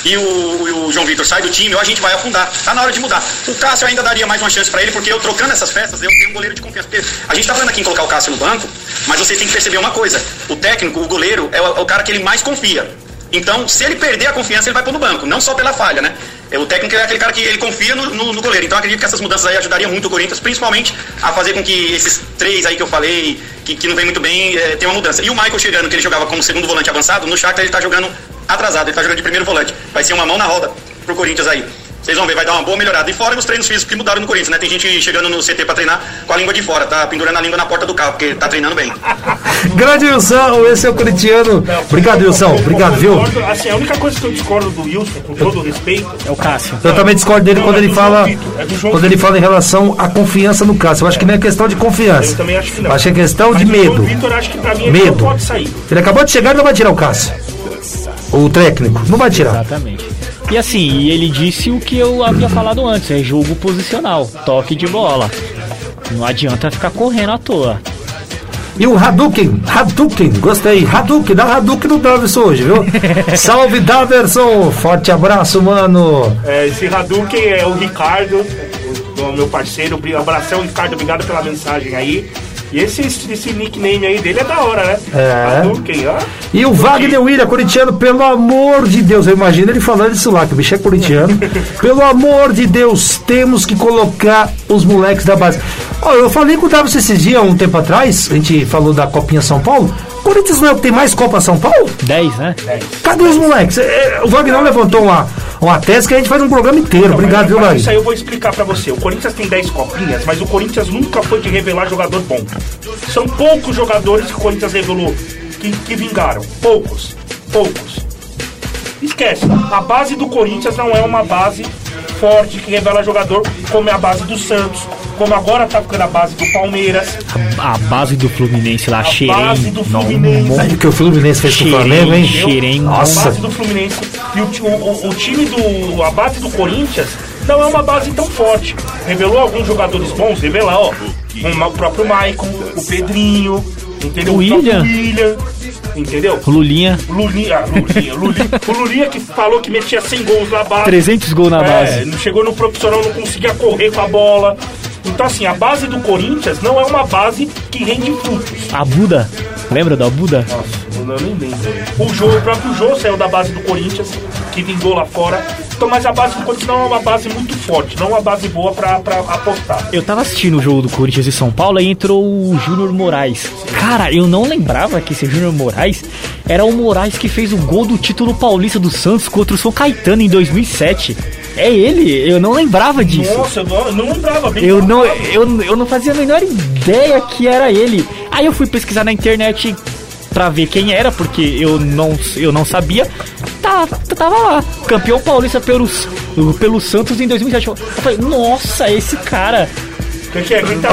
e o, e o João Vitor sai do time, ou a gente vai afundar. Tá na hora de mudar. O Cássio ainda daria mais uma chance pra ele, porque eu trocando essas peças, eu tenho um goleiro de confiança. Porque a gente tá falando aqui em colocar o Cássio no banco, mas vocês têm que perceber uma coisa: o técnico, o goleiro, é o, é o cara que ele mais confia. Então, se ele perder a confiança, ele vai pôr no banco, não só pela falha, né? O técnico é aquele cara que ele confia no, no- no goleiro. Então, acredito que essas mudanças aí ajudariam muito o Corinthians, principalmente a fazer com que esses três aí que eu falei, que, que não vem muito bem, é, tenha uma mudança. E o Michael chegando, que ele jogava como segundo volante avançado, no Shakhtar ele tá jogando atrasado, ele tá jogando de primeiro volante. Vai ser uma mão na roda pro Corinthians aí. Vocês vão ver, vai dar uma boa melhorada. E fora os treinos físicos que mudaram no Corinthians, né? Tem gente chegando no CT pra treinar com a língua de fora, tá pendurando a língua na porta do carro, porque tá treinando bem. Grande Wilson, esse é o corintiano. Obrigado, Wilson. Obrigado, viu? Assim, a única coisa que eu discordo do Wilson, com todo o respeito, É o Cássio. Eu também discordo dele Não, quando é ele fala é quando ele fala em relação à confiança no Cássio. Eu acho que não é questão de confiança. eu também acho que não. Acho que é questão Mas de medo. Vitor, acho que pra mim ele Medo. não pode sair. Ele acabou de chegar e não vai tirar o Cássio. O técnico. Não vai tirar. Exatamente. E assim, e ele disse o que eu havia falado antes, é jogo posicional, toque de bola. Não adianta ficar correndo à toa. E o Hadouken, Hadouken, gostei. Hadouken, dá Hadouken no Daverson hoje, viu? Salve, Daverson! Forte abraço, mano. É, esse Hadouken é o Ricardo, o, o meu parceiro. Abração, Ricardo, obrigado pela mensagem aí. E esse, esse nickname aí dele é da hora, né? É. Hadouken, ó. E o Wagner William, corintiano, pelo amor de Deus, eu imagino ele falando isso lá, que o bicho é corintiano. pelo amor de Deus, temos que colocar os moleques da base. Ó, eu falei com o Davis esses dias, um tempo atrás, a gente falou da Copinha São Paulo. Corinthians não é o que tem mais Copa São Paulo? 10, né? Cadê os moleques? É, o Wagner levantou uma, uma tese que a gente faz um programa inteiro. Obrigado, viu, Wagner? Isso aí eu vou explicar pra você. O Corinthians tem 10 copinhas, mas o Corinthians nunca foi de revelar jogador bom. São poucos jogadores que o Corinthians revelou que, que vingaram. Poucos. Poucos. Esquece. A base do Corinthians não é uma base forte que revela jogador como é a base do Santos, como agora tá ficando a base do Palmeiras. A base do Fluminense lá, A Xerém. base do não, Fluminense. um Aí o que o Fluminense fez com o Xerém, Flamengo, hein? Xerém, A Nossa. base do Fluminense e o, o- o- time do. A base do Corinthians não é uma base tão forte. Revelou alguns jogadores bons, revelar, ó. o próprio Maicon, o Pedrinho, entendeu? O William. William, entendeu? Lulinha, Lulinha, ah, Lulinha, Lulinha, o Lulinha que falou que metia 100 gols na base. 300 gols na É, base. não chegou no profissional, não conseguia correr com a bola. Então, assim, a base do Corinthians não é uma base que rende frutos. A Buda, lembra da Buda? Nossa, eu não nem lembro. O Jô, o próprio Jô saiu da base do Corinthians, que vingou lá fora. Então, mas a base do Corinthians não é uma base muito forte, não é uma base boa pra, pra apostar. Eu tava assistindo o jogo do Corinthians e São Paulo e entrou o Júnior Moraes. Cara, eu não lembrava que esse Júnior Moraes era o Moraes que fez o gol do título paulista do Santos contra o São Caetano em 2007. É ele, eu não lembrava disso. Nossa, eu não, eu não lembrava bem. Eu não, eu, eu não fazia a menor ideia que era ele. Aí eu fui pesquisar na internet pra ver quem era, porque eu não, eu não sabia. Tá, tava lá, campeão paulista pelo, pelo Santos em 2007. Eu falei, nossa, esse cara. Que é? Quem tá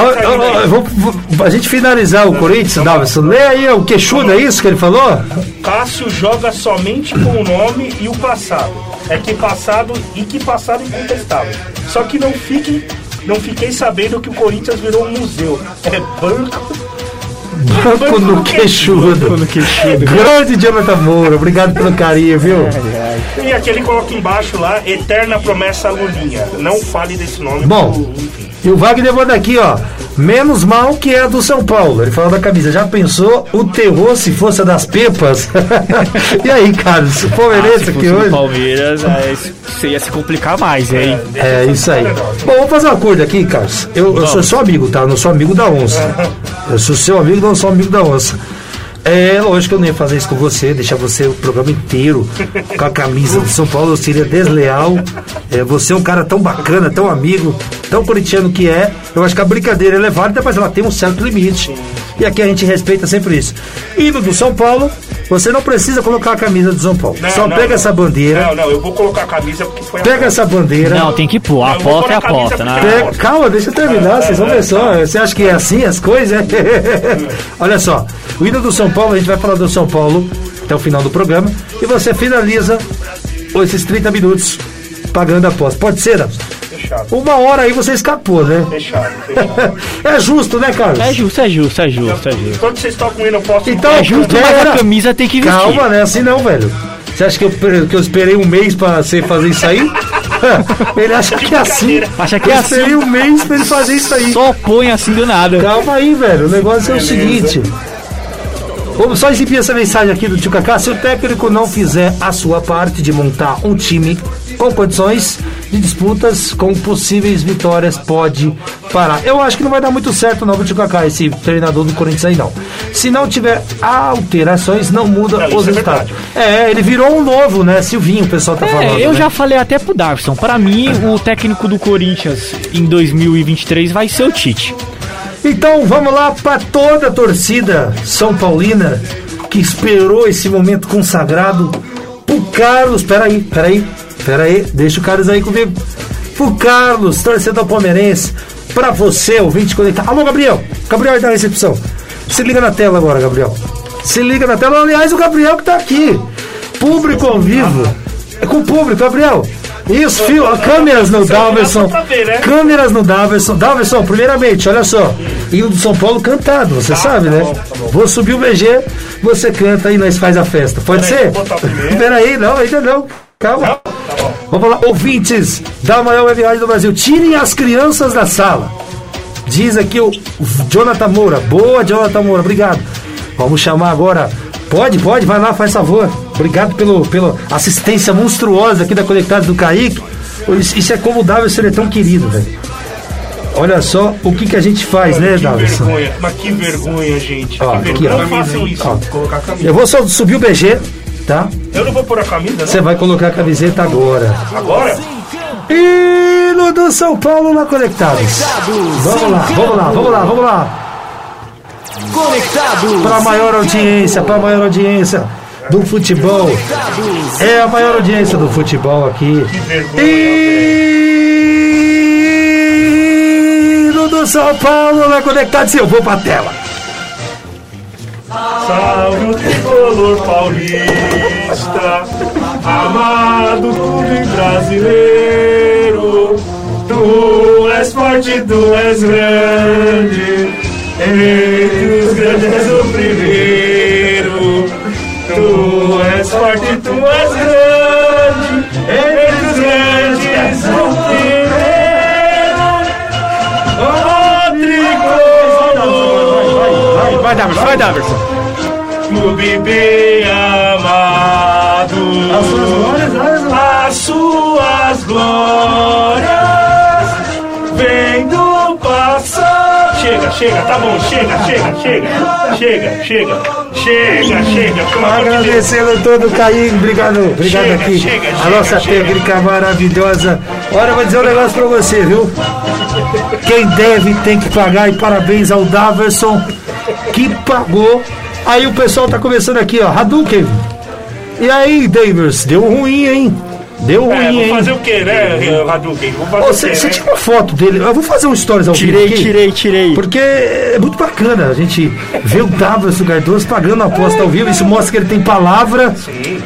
vou- vou- a gente finalizar o Corinthians, Davidson, lê aí o queixudo, é isso que ele falou? Cássio joga somente com o nome e o passado. É que passado e que passado incontestável. Só que não fiquem, não fiquei sabendo que o Corinthians virou um museu. É banco. Banco no queixudo. No queixudo. Grande Jonathan Moura, obrigado pelo carinho, viu? E aquele coloca embaixo lá, Eterna Promessa Lulinha. Não fale desse nome. Bom. enfim. E o Wagner manda aqui, ó. Menos mal que é a do São Paulo. Ele falou da camisa. Já pensou o terror se fosse a das pepas? e aí, cara, se for Ah, Palmeirense se aqui hoje. Palmeiras, é, isso ia se complicar mais, hein? É isso aí. Bom, vamos fazer uma coisa aqui, Carlos. Eu, eu sou seu amigo, tá? Eu não sou amigo da onça. Eu sou seu amigo, não sou amigo da onça. É lógico que eu não ia fazer isso com você, deixar você o programa inteiro com a camisa do São Paulo, eu seria desleal. É, você é um cara tão bacana, tão amigo, tão corintiano que é. Eu acho que a brincadeira é válida, mas ela tem um certo limite. E aqui a gente respeita sempre isso. Indo do São Paulo, você não precisa colocar a camisa do São Paulo. Não, Só não, pega não. essa bandeira, Não, não, eu vou colocar a camisa porque foi a pega essa bandeira. Não, tem que pôr. A aposta é camisa aposta, né? Pega- calma, deixa eu terminar, vocês vão ver só. Você acha que é assim as coisas? Olha só, o hino do São Paulo, a gente vai falar do São Paulo até o final do programa. E você finaliza esses 30 minutos pagando a aposta. Pode ser, Nelson? Fechado, Uma hora aí você escapou, né? fechado, fechado. É justo, né, Carlos? É justo, é justo, é justo, é justo. Quando vocês tocam o hino, eu posso... Então, É justo, mas pera. a camisa tem que vestir. Calma, né? Assim não, velho. Você acha que eu, que eu esperei um mês pra você fazer isso aí? ele acha que é assim. Acha que eu é esperei assim. um mês pra ele fazer isso aí. Só põe assim do nada. Calma aí, velho. O negócio é o seguinte. Vamos só exibir essa mensagem aqui do Tio Kaká. Se o técnico não fizer a sua parte de montar um time com condições de disputas, com possíveis vitórias, pode parar. Eu acho que não vai dar muito certo não pro Tio Kaká, esse treinador do Corinthians aí não. Se não tiver alterações, não muda isso os é resultados. verdade. É, ele virou um novo, né? Silvinho, o pessoal tá falando. É, eu né? já falei até pro Darson. Pra mim, o técnico do Corinthians em 2023 vai ser o Tite. Então vamos lá para toda a torcida São Paulina que esperou esse momento consagrado. Pro Carlos, peraí, peraí, peraí, deixa o Carlos aí comigo. Pro Carlos, torcedor palmeirense, pra você, ouvinte conectado. Alô, Gabriel, Gabriel aí da recepção. Se liga na tela agora, Gabriel. Se liga na tela. Aliás, o Gabriel que tá aqui. Público ao vivo. É com o público, Gabriel. Isso, fio, câmeras no pra ver, né? Câmeras no Daverson. Daverson, primeiramente, olha só. Hino do São Paulo cantado, você sabe, né? bom, tá. Vou subir o VG, você canta e nós faz a festa. Pode ser? Peraí, não, ainda não. Calma. Tá. Vamos lá, ouvintes da maior web rádio do Brasil, tirem as crianças da sala. Diz aqui o Jonathan Moura. Boa, Jonathan Moura, obrigado. Vamos chamar agora. Pode, pode, vai lá, faz favor. Obrigado pelo, pela assistência monstruosa aqui da Conectados do Kaique. Isso, é como o Davidson, ele é tão querido, velho. Olha só o que, que a gente faz, né, que Davidson? vergonha, mas que vergonha, gente. Ó, que aqui, vergonha. ó. Não façam isso. Ó. Colocar camisa. Eu vou só subir o BG, tá? Eu não vou pôr a camisa? Você vai colocar a camiseta agora. Agora? Hino do São Paulo na Conectados. Vamos lá, vamos lá, vamos lá, vamos lá. Conectados. Para a maior audiência, para a maior audiência do futebol. É a maior audiência do futebol aqui. Hino do São Paulo na Conectados. Eu vou pra tela. Salve o tricolor paulista, amado clube brasileiro. Tu és forte, tu és grande, entre os grandes és o primeiro. Tu és forte, tu és grande, entre os grandes és o primeiro. Ó tricolor! Vai, vai, vai, Daverson. Clube Chega, tá bom, chega, chega, chega, chega, chega, chega, chega, pelo. Agradecendo todo o Caim, obrigado, obrigado Chega, aqui. chega, a chega, nossa chega. técnica maravilhosa. Olha, eu vou dizer um negócio pra você, viu? Quem deve tem que pagar e parabéns ao Daverson que pagou Aí o pessoal tá começando aqui, ó. Hadouken. E aí, Davis, deu ruim, hein? Deu É, ruim, vou hein? fazer o quê, né, Hadouken? Vou fazer o Você quê, você né? tira uma foto dele. Eu vou fazer um stories ao vivo Tirei, aqui, tirei, tirei. Porque é muito bacana a gente ver o Davis Cardoso pagando a aposta ao vivo. Isso mostra que ele tem palavra,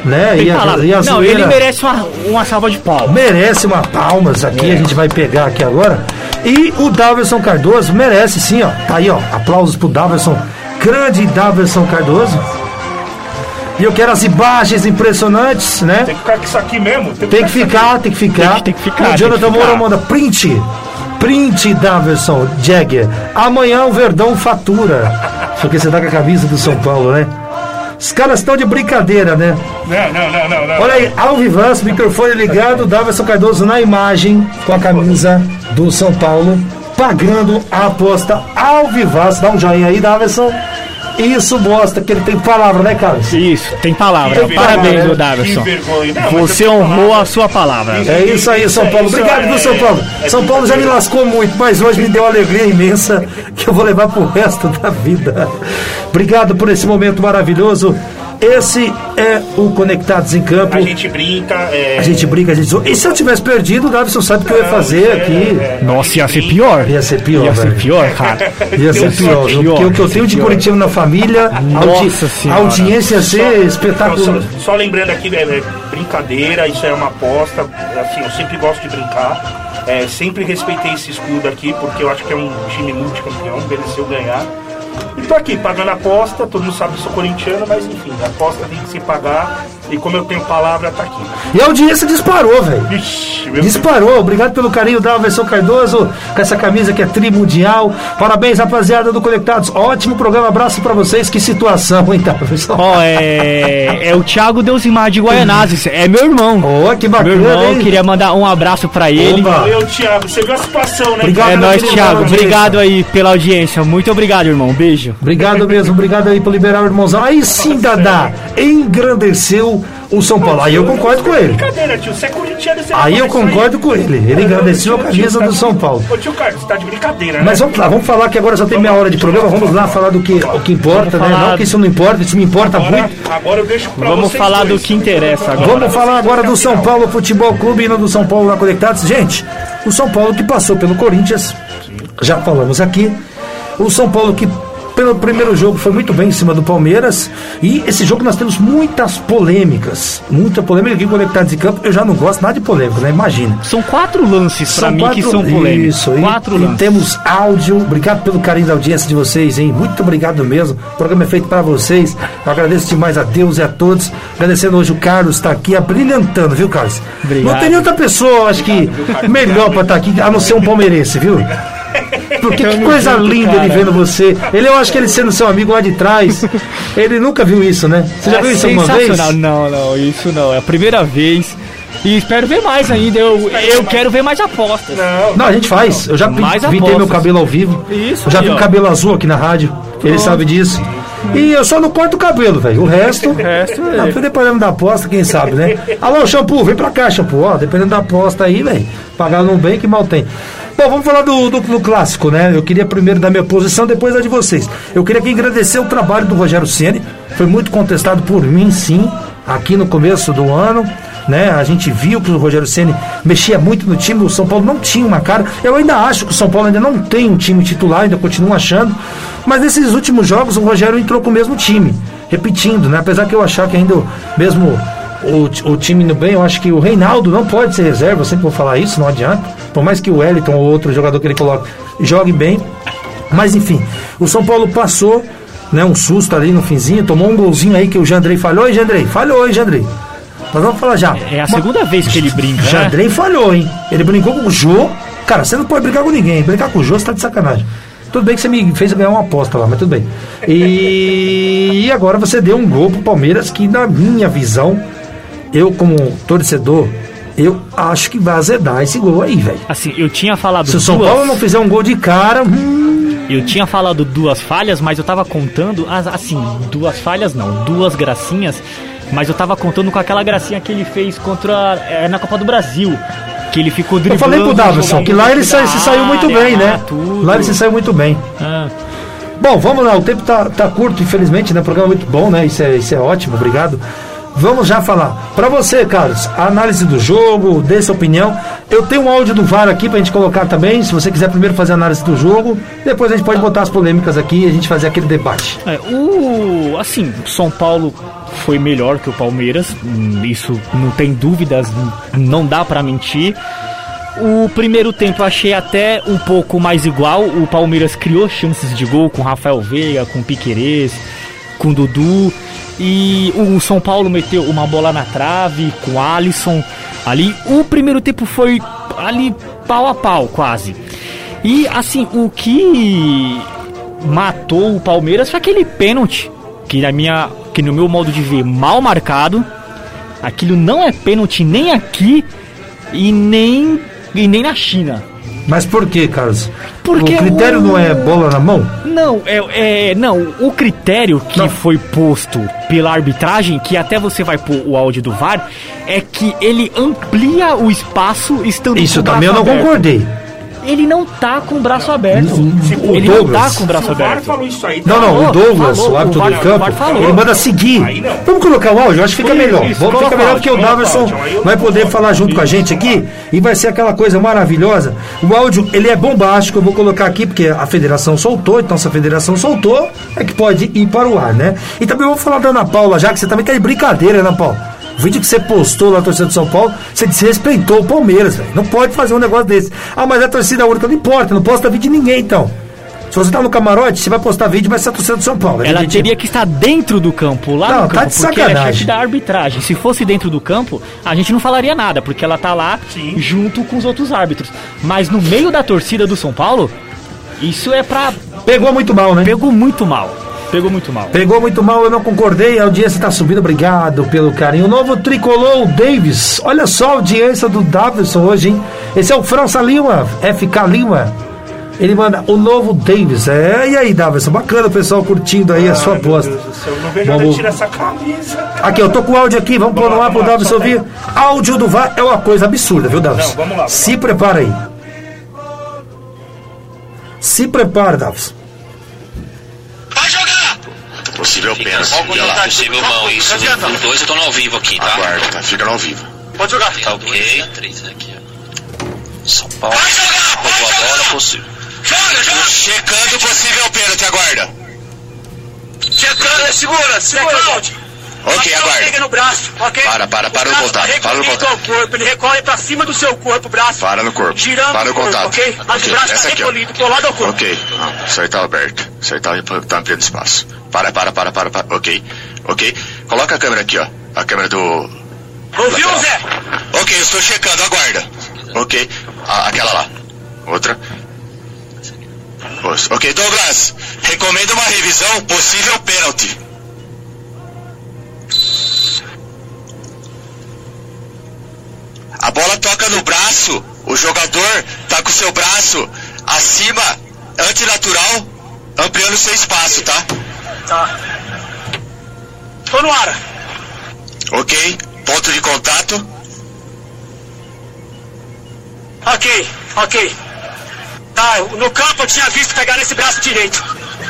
né? Tem e, a, palavra. e a Não, zoeira ele merece uma, uma salva de palmas. merece uma palmas aqui, a gente vai pegar aqui agora. E o Daverson Cardoso merece sim, ó. Tá aí, ó. Aplausos pro Daverson. Grande Daverson Cardoso. E eu quero as imagens impressionantes, né? Tem que ficar com isso aqui mesmo? Tem que com isso ficar, tem que ficar. Tem que- tem que ficar, O tem Jonathan que. Moura manda print. Print Daverson Jagger. Amanhã o Verdão fatura. Porque você tá com a camisa do São Paulo, né? Os caras estão de brincadeira, né? aqui. Não, não, não, não, não. Olha aí, ao microfone ligado, Daverson Cardoso na imagem com a camisa do São Paulo, pagando a aposta ao vivaço. Dá um joinha aí, Daverson. Isso mostra que ele tem palavra, né, Carlos? Isso, tem palavra. Parabéns, Que vergonha. Não, mas Você honrou a sua palavra. É isso aí, São Paulo. Obrigado, viu, São Paulo? São Paulo já me lascou muito, mas hoje me deu uma alegria imensa que eu vou levar pro resto da vida. Obrigado por esse momento maravilhoso. Esse é o Conectados em Campo. A gente brinca. É... A gente brinca, a gente zoa. E se eu tivesse perdido, o Davison sabe o que eu ia fazer é- aqui. é- Nossa, ia ser pior. Ia ser pior, Ia ser pior, cara. Ia ser pior, pior, Porque o que eu tenho de. Curitiba na família, a audiência ia ser espetacular. só, só lembrando aqui, é, é brincadeira, isso é uma aposta. Assim, eu sempre gosto de brincar. É, sempre respeitei esse escudo aqui, porque eu acho que é um time multicampeão, mereceu ganhar. Tô aqui pagando aposta, todo mundo sabe que sou corintiano, mas enfim, a aposta tem que se pagar. E como eu tenho palavra, tá aqui. E a audiência disparou, velho. Disparou, obrigado pelo carinho da versão Cardoso, com essa camisa que é tri mundial. Parabéns, rapaziada do Conectados. Ótimo programa, abraço pra vocês. Que situação, hein, Daverson? Ó, é, é o Thiago Deusimar de Guaianazes. É meu irmão. Ó, que bacana, Meu irmão, hein? queria mandar um abraço pra ele. Oba. Valeu, Thiago. Você viu a situação, né? Obrigado, É nóis, Thiago. Obrigado aí pela audiência. Muito obrigado, irmão. Beijo. Obrigado mesmo, obrigado aí por liberar o irmãozão. Aí sim, Dadá, engrandeceu o São Paulo. Aí eu concordo com ele. Brincadeira, tio. Você é corintiano, você Aí eu concordo com ele. Ele engrandeceu a camisa tá do São Paulo. Ô, tio Carlos, você tá de brincadeira, né? Mas vamos lá, vamos falar que agora só tem meia hora de programa. Vamos lá falar do que, o que importa, né? Não que isso não importa, isso me importa agora, muito. agora eu deixo pra Vamos falar do que interessa agora. Vamos falar agora do São. Paulo Futebol Clube e não do São Paulo lá Conectados. Gente, o São Paulo que passou pelo Corinthians, já falamos aqui. O São Paulo que pelo primeiro jogo foi muito bem em cima do Palmeiras. E esse jogo nós temos muitas polêmicas. Muita polêmica aqui Conectados em Campo. Eu já não gosto nada de polêmica, né? Imagina. São quatro lances pra mim que quatro- são polêmicos. Isso, e- quatro e, lances. temos áudio. Obrigado pelo carinho da audiência de vocês, hein? Muito obrigado mesmo. O programa é feito para vocês. Eu agradeço demais a Deus e a todos. Agradecendo hoje o Carlos está aqui abrilhantando, viu, Carlos? Obrigado. Não tem outra pessoa, acho que melhor para estar aqui, a não ser um palmeirense, viu? Porque que coisa junto, linda ele cara. vendo você. Ele, eu acho que ele sendo seu amigo lá de trás. Ele nunca viu isso, né? Você já É viu isso alguma vez? Não, não, isso não. É a primeira vez. E espero ver mais ainda. Eu, eu quero ver mais apostas. Não, Não, a gente faz. Eu já pintei meu cabelo ao vivo. Isso Eu já aí, vi o cabelo azul aqui na rádio. Ele sabe disso. E eu só não corto o cabelo, velho. O resto. O resto é- Não, dependendo da aposta, quem sabe, né? Alô, shampoo, vem pra cá, shampoo. Ó, dependendo da aposta aí, velho. Pagar no bem que mal tem. Bom, vamos falar do, do, do clássico, né? Eu queria primeiro dar minha posição, depois a de vocês. Eu queria aqui agradecer o trabalho do Rogério Ceni. Foi muito contestado por mim, sim, aqui no começo do ano. Né? A gente viu que o Rogério Ceni mexia muito no time, o São Paulo não tinha uma cara. Eu ainda acho que o São Paulo ainda não tem um time titular, ainda continuo achando. Mas nesses últimos jogos o Rogério entrou com o mesmo time, repetindo, né? Apesar que eu achar que ainda mesmo o, o time indo bem, eu acho que o Reinaldo não pode ser reserva, eu sempre vou falar isso, não adianta. Por mais que o Wellington ou outro jogador que ele coloque jogue bem. Mas enfim, o São Paulo passou, né? Um susto ali no finzinho, tomou um golzinho aí que o Jandrei falhou, hein, Jandrei? Falhou, hein, Jandrei? Nós vamos falar já. É a Mas- segunda vez que ele brinca. né? Jandrei falhou, hein? Ele brincou com o Jô. Cara, você não pode brincar com ninguém. Brincar com o Jô, você tá de sacanagem. Tudo bem que você me fez ganhar uma aposta lá, mas tudo bem. E, e agora você deu um gol pro Palmeiras que, na minha visão, eu como torcedor, eu acho que vai azedar esse gol aí, velho. Assim, eu tinha falado Se o São duas, Paulo não fizer um gol de cara, hum, eu tinha falado duas falhas, mas eu tava contando as- assim, duas falhas não, duas gracinhas, mas eu tava contando com aquela gracinha que ele fez contra é, na Copa do Brasil, que ele ficou eu driblando. falei pro Davidson que lá ele, sa- se saiu muito área, bem, né? tudo. Lá ele se saiu muito bem. Ah, Bom, vamos lá, o tempo tá, tá curto, infelizmente, né? O programa é muito bom, né? Isso é, isso é ótimo, obrigado. Vamos já falar. Para você, Carlos, a análise do jogo, dê sua opinião. Eu tenho um áudio do VAR aqui pra gente colocar também. Se você quiser primeiro fazer a análise do jogo, depois a gente pode botar as polêmicas aqui e a gente fazer aquele debate. É, o assim, São Paulo foi melhor que o Palmeiras, hum, isso não tem dúvidas, não dá pra mentir. O primeiro tempo achei até um pouco mais igual. O Palmeiras criou chances de gol com Rafael Veiga, com Piquerez, com Dudu. E o São Paulo meteu uma bola na trave com Alisson ali. O primeiro tempo foi ali pau a pau, quase. E assim, o que matou o Palmeiras foi aquele pênalti que na minha, que no meu modo de ver, mal marcado. Aquilo não é pênalti nem aqui e nem e nem na China. Mas por que, Carlos? Porque o critério o- não é bola na mão? Não, é, é não, o critério que foi posto pela arbitragem, que até você vai pôr o áudio do VAR, é que ele amplia o espaço estando Isso também eu não aberto. concordei. Ele não tá com o braço aberto. o ele não Douglas- tá com o braço Se o aberto. falou isso aí, Não, não, o Douglas, falou, o árbitro o VAR- do campo, falou. ele manda seguir. Não. Vamos colocar o áudio, acho que fica melhor. Vamos ficar melhor porque o eu vai poder falar junto com a gente aqui e vai ser aquela coisa maravilhosa. O áudio, ele é bombástico, eu vou colocar aqui porque a federação soltou, então se a federação soltou, é que pode ir para o ar, né? E também vou falar da Ana Paula já, que você também quer de brincadeira, Ana Paula. O vídeo que você postou lá na torcida do São Paulo, você desrespeitou o Palmeiras, velho. Não pode fazer um negócio desse. Ah, mas é a torcida única, não importa, não posta vídeo de ninguém, então. Se você tá no camarote, você vai postar vídeo, vai ser a torcida do São Paulo. é Ela legítimo. teria que estar dentro do campo, lá Não, no tá campo, de porque ela é sacanagem. chefe da arbitragem. Se fosse dentro do campo, a gente não falaria nada, porque ela tá lá Sim. junto com os outros árbitros. Mas no meio da torcida do São Paulo, isso é pra. Pegou muito mal, né? Pegou muito mal. Pegou muito mal. Pegou muito mal, eu não concordei. A audiência tá subindo, obrigado pelo carinho. O novo tricolor, o Davis. Olha só a audiência do Davidson hoje, hein? Esse é o França Lima, FK Lima. Ele manda o novo Davis. É, e aí, Davidson? Bacana o pessoal curtindo aí a sua aposta. Deus do céu, eu não vejo Vamos- tirar essa camisa. Aqui, eu tô com o áudio aqui, vamos pôr no lá, ar pro vamos lá, Davidson ouvir. Áudio do VAR é uma coisa absurda, viu, Davidson? Não, vamos lá, vamos Se prepara aí. Se prepara, Davidson. Possível pênalti. Fica Olha lá. possível mão, isso. Os dois eu tô no ao vivo aqui, tá? Aguarda, tá? Fica no ao vivo. Pode jogar. Tá ok. São Paulo. Vai jogar! Vai jogar! bola possível. Joga, joga! Checando possível pênalti, aguarda. Checando, segura, segura. Ok, aguarda. Pega no braço, ok? Para, para, para no O braço contato, tá para no contato. corpo, ele recolhe pra cima do seu corpo, o braço. Para no corpo. Girando Para no o corpo, contato. ok? Mas Ok, o braço essa tá aqui, ó. recolhido, colado ao corpo. Ok, ah, isso aí tá aberto. Isso aí tá, tá ampliando espaço. Para, para, para, para, para. Ok, ok. Coloca a câmera aqui, ó. A câmera do. Ouviu. Zé? Ok, eu estou checando, aguarda. Ok, a- aquela lá. Outra. Ok, Douglas, recomendo uma revisão possível pênalti. A bola toca no braço, o jogador tá com o seu braço acima, antinatural, ampliando seu espaço, tá? Tá. Tô no ar. Ok, ponto de contato. Ok, ok. Tá, no campo eu tinha visto pegar nesse braço direito.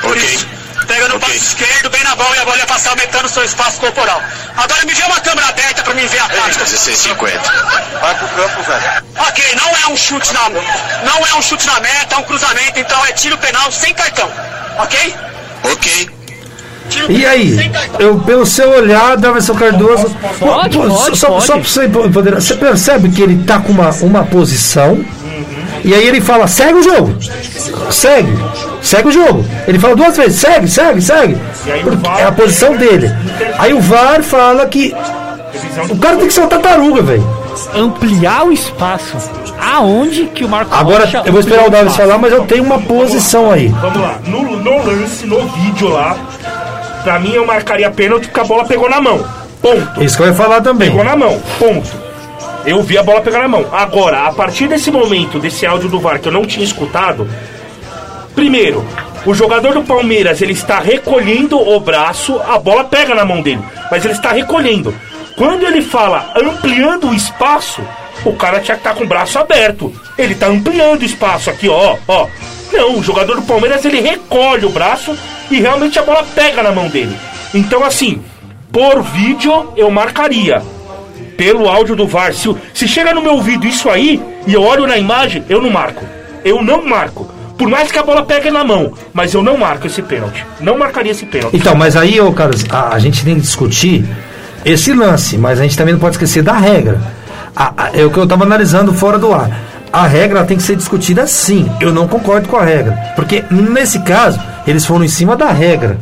Por Ok. isso. Pega no Ok. braço esquerdo, bem na mão, e a bola ia passar aumentando o seu espaço corporal. Agora me vê uma câmera aberta pra mim ver a tática. 16,50. Vai pro campo, velho. Ok, não é um chute na não é um chute na meta, é um cruzamento, então é tiro penal sem cartão. Ok? Ok, E aí, eu, pelo seu olhar, Davidson Cardoso. Pode, pode, só, pode. só pra você poder. Você percebe que ele tá com uma, uma posição. E aí ele fala, segue o jogo. Segue. Segue o jogo. Ele fala duas vezes, segue, segue, segue. Porque é a posição dele. Aí o VAR fala que. O cara tem que ser uma tartaruga, velho. Ampliar o espaço. Aonde que o Marco Agora Rocha eu vou esperar o Davis falar, mas eu tenho uma posição aí. Vamos lá. No, no lance, no vídeo lá, pra mim eu marcaria pênalti porque a bola pegou na mão. Ponto. Isso que eu ia falar também. Pegou na mão. Ponto. Eu vi a bola pegar na mão. Agora, a partir desse momento, desse áudio do VAR que eu não tinha escutado, primeiro, o jogador do Palmeiras ele está recolhendo o braço, a bola pega na mão dele, mas ele está recolhendo. Quando ele fala ampliando o espaço, o cara tinha que estar com o braço aberto. Ele está ampliando o espaço aqui, ó, ó. Não, o jogador do Palmeiras ele recolhe o braço e realmente a bola pega na mão dele. Então, assim, por vídeo eu marcaria. Pelo áudio do VAR. Se, se chega no meu ouvido isso aí e eu olho na imagem, eu não marco. Eu não marco. Por mais que a bola pegue na mão, mas eu não marco esse pênalti. Não marcaria esse pênalti. Então, mas aí, ô Carlos, a, a gente tem que discutir esse lance, mas a gente também não pode esquecer da regra. A- a- é o que eu estava analisando fora do ar. A regra tem que ser discutida sim. Eu não concordo com a regra. Porque nesse caso, eles foram em cima da regra.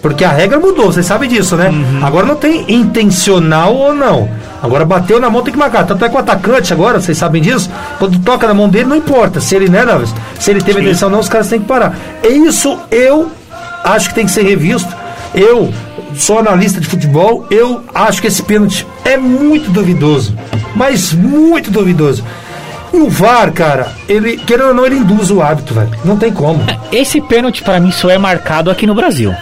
Porque a regra mudou, vocês sabem disso, né? Agora não tem intencional ou não. Agora bateu na mão, tem que marcar. Tanto é que o atacante agora, vocês sabem disso, quando toca na mão dele, não importa. Se ele, né, Davis? Se ele teve intenção ou não, os caras têm que parar. É isso eu acho que tem que ser revisto. Eu sou analista de futebol, eu acho que esse pênalti é muito duvidoso. Mas muito duvidoso. E o VAR, cara, ele, querendo ou não, ele induz o hábito, velho. Não tem como. Esse pênalti pra mim só é marcado aqui no Brasil.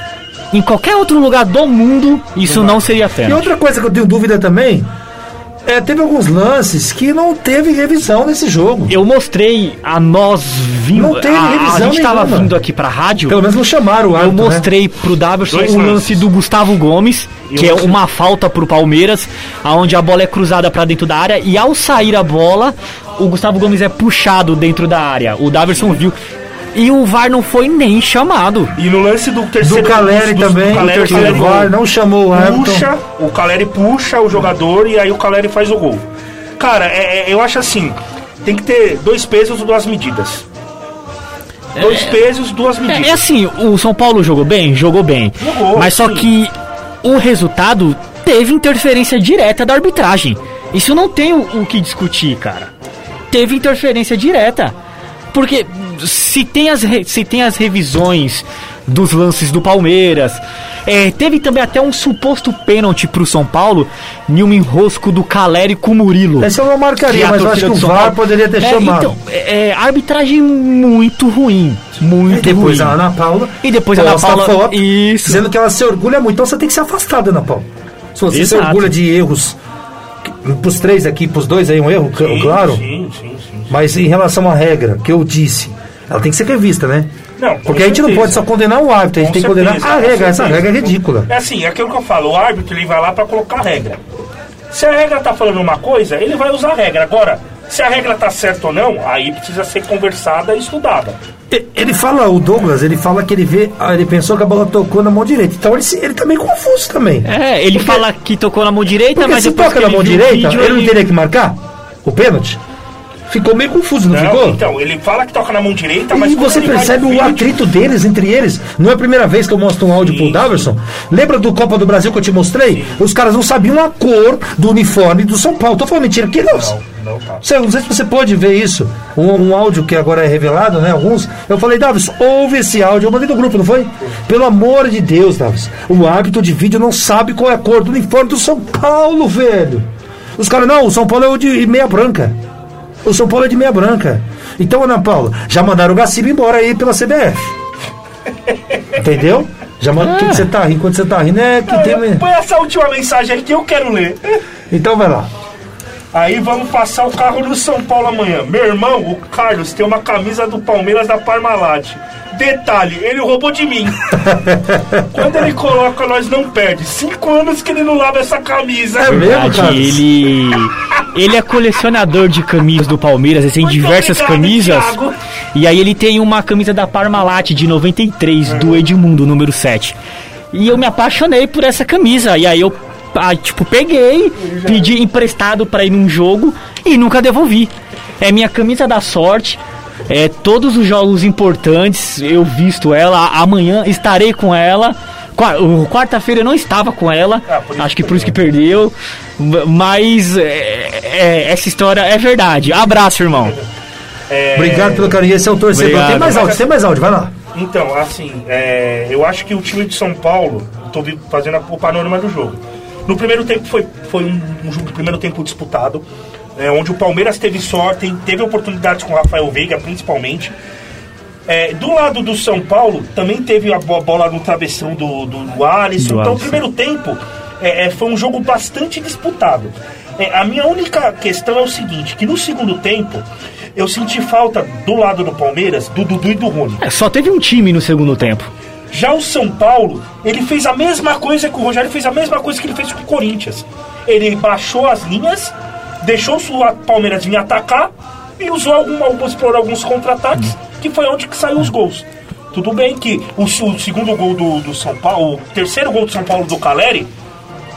Em qualquer outro lugar do mundo, isso não seria E pênalti. outra coisa que eu tenho dúvida também, é, teve alguns lances que não teve revisão nesse jogo. Eu mostrei a nós vindo. Não tem a, a revisão gente tava nenhuma. vindo aqui pra rádio. Pelo menos não chamaram o Eu árbitro, né? mostrei pro Daverson o lances. lance do Gustavo Gomes, que é uma falta pro Palmeiras, aonde a bola é cruzada pra dentro da área e ao sair a bola, o Gustavo Gomes é puxado dentro da área. O Daverson viu. E o VAR não foi nem chamado. E no lance do Do terceiro Caleri do- do- também, do Caleri, o terceiro Caleri VAR não chamou o árbitro. puxa, o Caleri puxa o jogador e aí o Caleri faz o gol. Cara, é- é- eu acho assim, tem que ter dois pesos e duas medidas. Dois pesos, duas É, medidas. é assim, o São Paulo jogou bem? Jogou bem. Jogou, Mas só sim. que o resultado teve interferência direta da arbitragem. Isso não tem o, o que discutir, cara. Teve interferência direta. Porque se tem as, se tem as revisões dos lances do Palmeiras, é, teve também até um suposto pênalti pro São Paulo em um enrosco do Caleri com o Murilo. Esse eu não marcaria, mas eu acho que o VAR Paulo- poderia ter É, chamado. Então, é, é, arbitragem muito ruim. Muito E depois ruim. a Ana Paula. E depois a Ana Paula- foto, isso. Dizendo que ela se orgulha muito. Então você tem que se afastar da Ana Paula. Se você se Exato. orgulha de erros. Pros três aqui, pros dois aí, um erro, Sim, claro. Sim, sim, sim. Mas em relação à regra que eu disse, ela tem que ser revista, né? Não, Porque a gente não certeza. pode só condenar o árbitro, a gente Com tem que condenar certeza, a com regra. Essa certeza. regra é ridícula. É assim, é aquilo que eu falo, o árbitro ele vai lá pra colocar a regra. Se a regra tá falando uma coisa, ele vai usar a regra. Agora, se a regra tá certa ou não, aí precisa ser conversada e estudada. Ele fala, o Douglas, ele fala que ele vê, ah, ele pensou que a bola tocou na mão direita. Então ele, se- ele tá meio confuso também. É, ele Porque- fala que tocou na mão direita, mas se depois toca que na ele mão direita, vídeo, ele não teria que marcar o pênalti? Ficou meio confuso, não, Não, ficou? então, ele fala que toca na mão direita, mas E você percebe o vídeo- atrito deles, entre eles. Não é a primeira vez que eu mostro um áudio pro Sim, Daverson. Lembra do Copa do Brasil que eu te mostrei? Os caras não sabiam a cor do uniforme do São Paulo. Tô falando mentira aqui, não. Não, não tá. Você, não sei se você pode ver isso. Um, um áudio que agora é revelado, né? Alguns. Eu falei, Davis, ouve esse áudio. Eu mandei no grupo, não foi? Pelo amor de Deus, Davis. O árbitro de vídeo não sabe qual é a cor do uniforme do São Paulo, velho. Os caras, não, o São Paulo é o de meia branca. O São Paulo é de meia branca. Então, Ana Paula, já mandaram o Gaciba embora aí pela CBF. Entendeu? Já mandaram. O que que você tá rindo? Quando você tá rindo é que tem. Põe essa última mensagem aqui que eu quero ler. Então vai lá. Aí vamos passar o carro no São Paulo amanhã. Meu irmão, o Carlos, tem uma camisa do Palmeiras da Parmalat. Detalhe, ele roubou de mim. Quando ele coloca, nós não perde. Cinco anos que ele não lava essa camisa. É mesmo, Verdade, Carlos? ele ele é colecionador de camisas do Palmeiras, ele tem Muito diversas obrigado, camisas. Thiago. E aí ele tem uma camisa da Parmalat de 93 É. do Edmundo, número 7. E eu me apaixonei por essa camisa. E aí eu ah, tipo peguei, pedi emprestado pra ir num jogo e nunca devolvi. É minha camisa da sorte. É todos os jogos importantes, eu visto ela. Amanhã estarei com ela. Quarta-feira eu não estava com ela. Ah, acho que por isso que perdeu. Mas é, é, essa história é verdade. Abraço, irmão. Obrigado pelo carinho. Esse é o torcedor. Obrigado. Tem mais áudio, tem mais áudio, vai lá. Então, assim, é, eu acho que o time de São Paulo, tô vi- fazendo a- o panorama do jogo. No primeiro tempo foi, foi um, um jogo, primeiro tempo disputado, é, onde o Palmeiras teve sorte, teve oportunidades com o Rafael Veiga, principalmente. É, do lado do São Paulo, também teve a bo- bola no travessão do, do, do Alisson. Do então, o primeiro tempo, é, é, foi um jogo bastante disputado. É, a minha única questão é o seguinte, que no segundo tempo eu senti falta do lado do Palmeiras, do Dudu e do Rony. É, só teve um time no segundo tempo. Já o São Paulo, ele fez a mesma coisa que o Rogério fez a mesma coisa que ele fez com o Corinthians. Ele baixou as linhas, deixou o Palmeiras vir atacar e usou algum, explorou alguns contra-ataques, que foi onde que saiu os gols. Tudo bem que o, o segundo gol do, do, São Paulo, o terceiro gol do São Paulo do Caleri,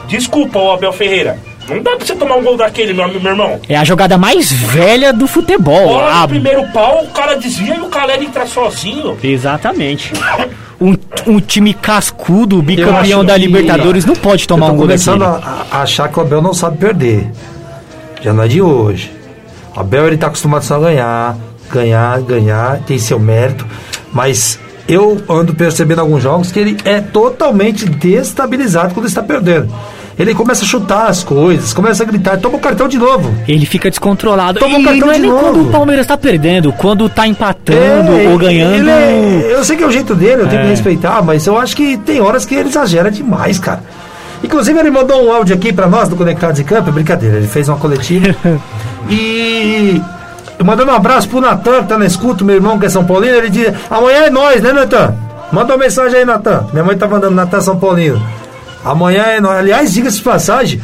desculpa, o Abel Ferreira. Não dá pra você tomar um gol daquele, meu, meu irmão. É a jogada mais velha do futebol. Olha, a... primeiro pau, o cara desvia e o Caleri entra sozinho. Exatamente. Um, um, time cascudo, bicampeão da Libertadores, não pode tomar um gol começando a, a, achar que o Abel não sabe perder. Já não é de hoje. O Abel ele tá acostumado só a ganhar, ganhar, ganhar, tem seu mérito, mas eu ando percebendo alguns jogos que ele é totalmente destabilizado quando está perdendo. Ele começa a chutar as coisas, começa a gritar, toma o cartão de novo. Ele fica descontrolado. Toma o cartão não é de nem novo. quando o Palmeiras está perdendo, quando está empatando é, ou ganhando. É, eu sei que é o jeito dele, eu tenho que é. respeitar, mas eu acho que tem horas que ele exagera demais, cara. Inclusive ele mandou um áudio aqui para nós do Conectados em Campo, brincadeira, ele fez uma coletiva. e mandando um abraço pro Natan, que tá na escuta, meu irmão que é São Paulino, ele diz, amanhã é nós, né, Natan? Manda uma mensagem aí, Natan. Minha mãe tá mandando Natan São Paulino. Amanhã é nós. Aliás, diga-se de passagem,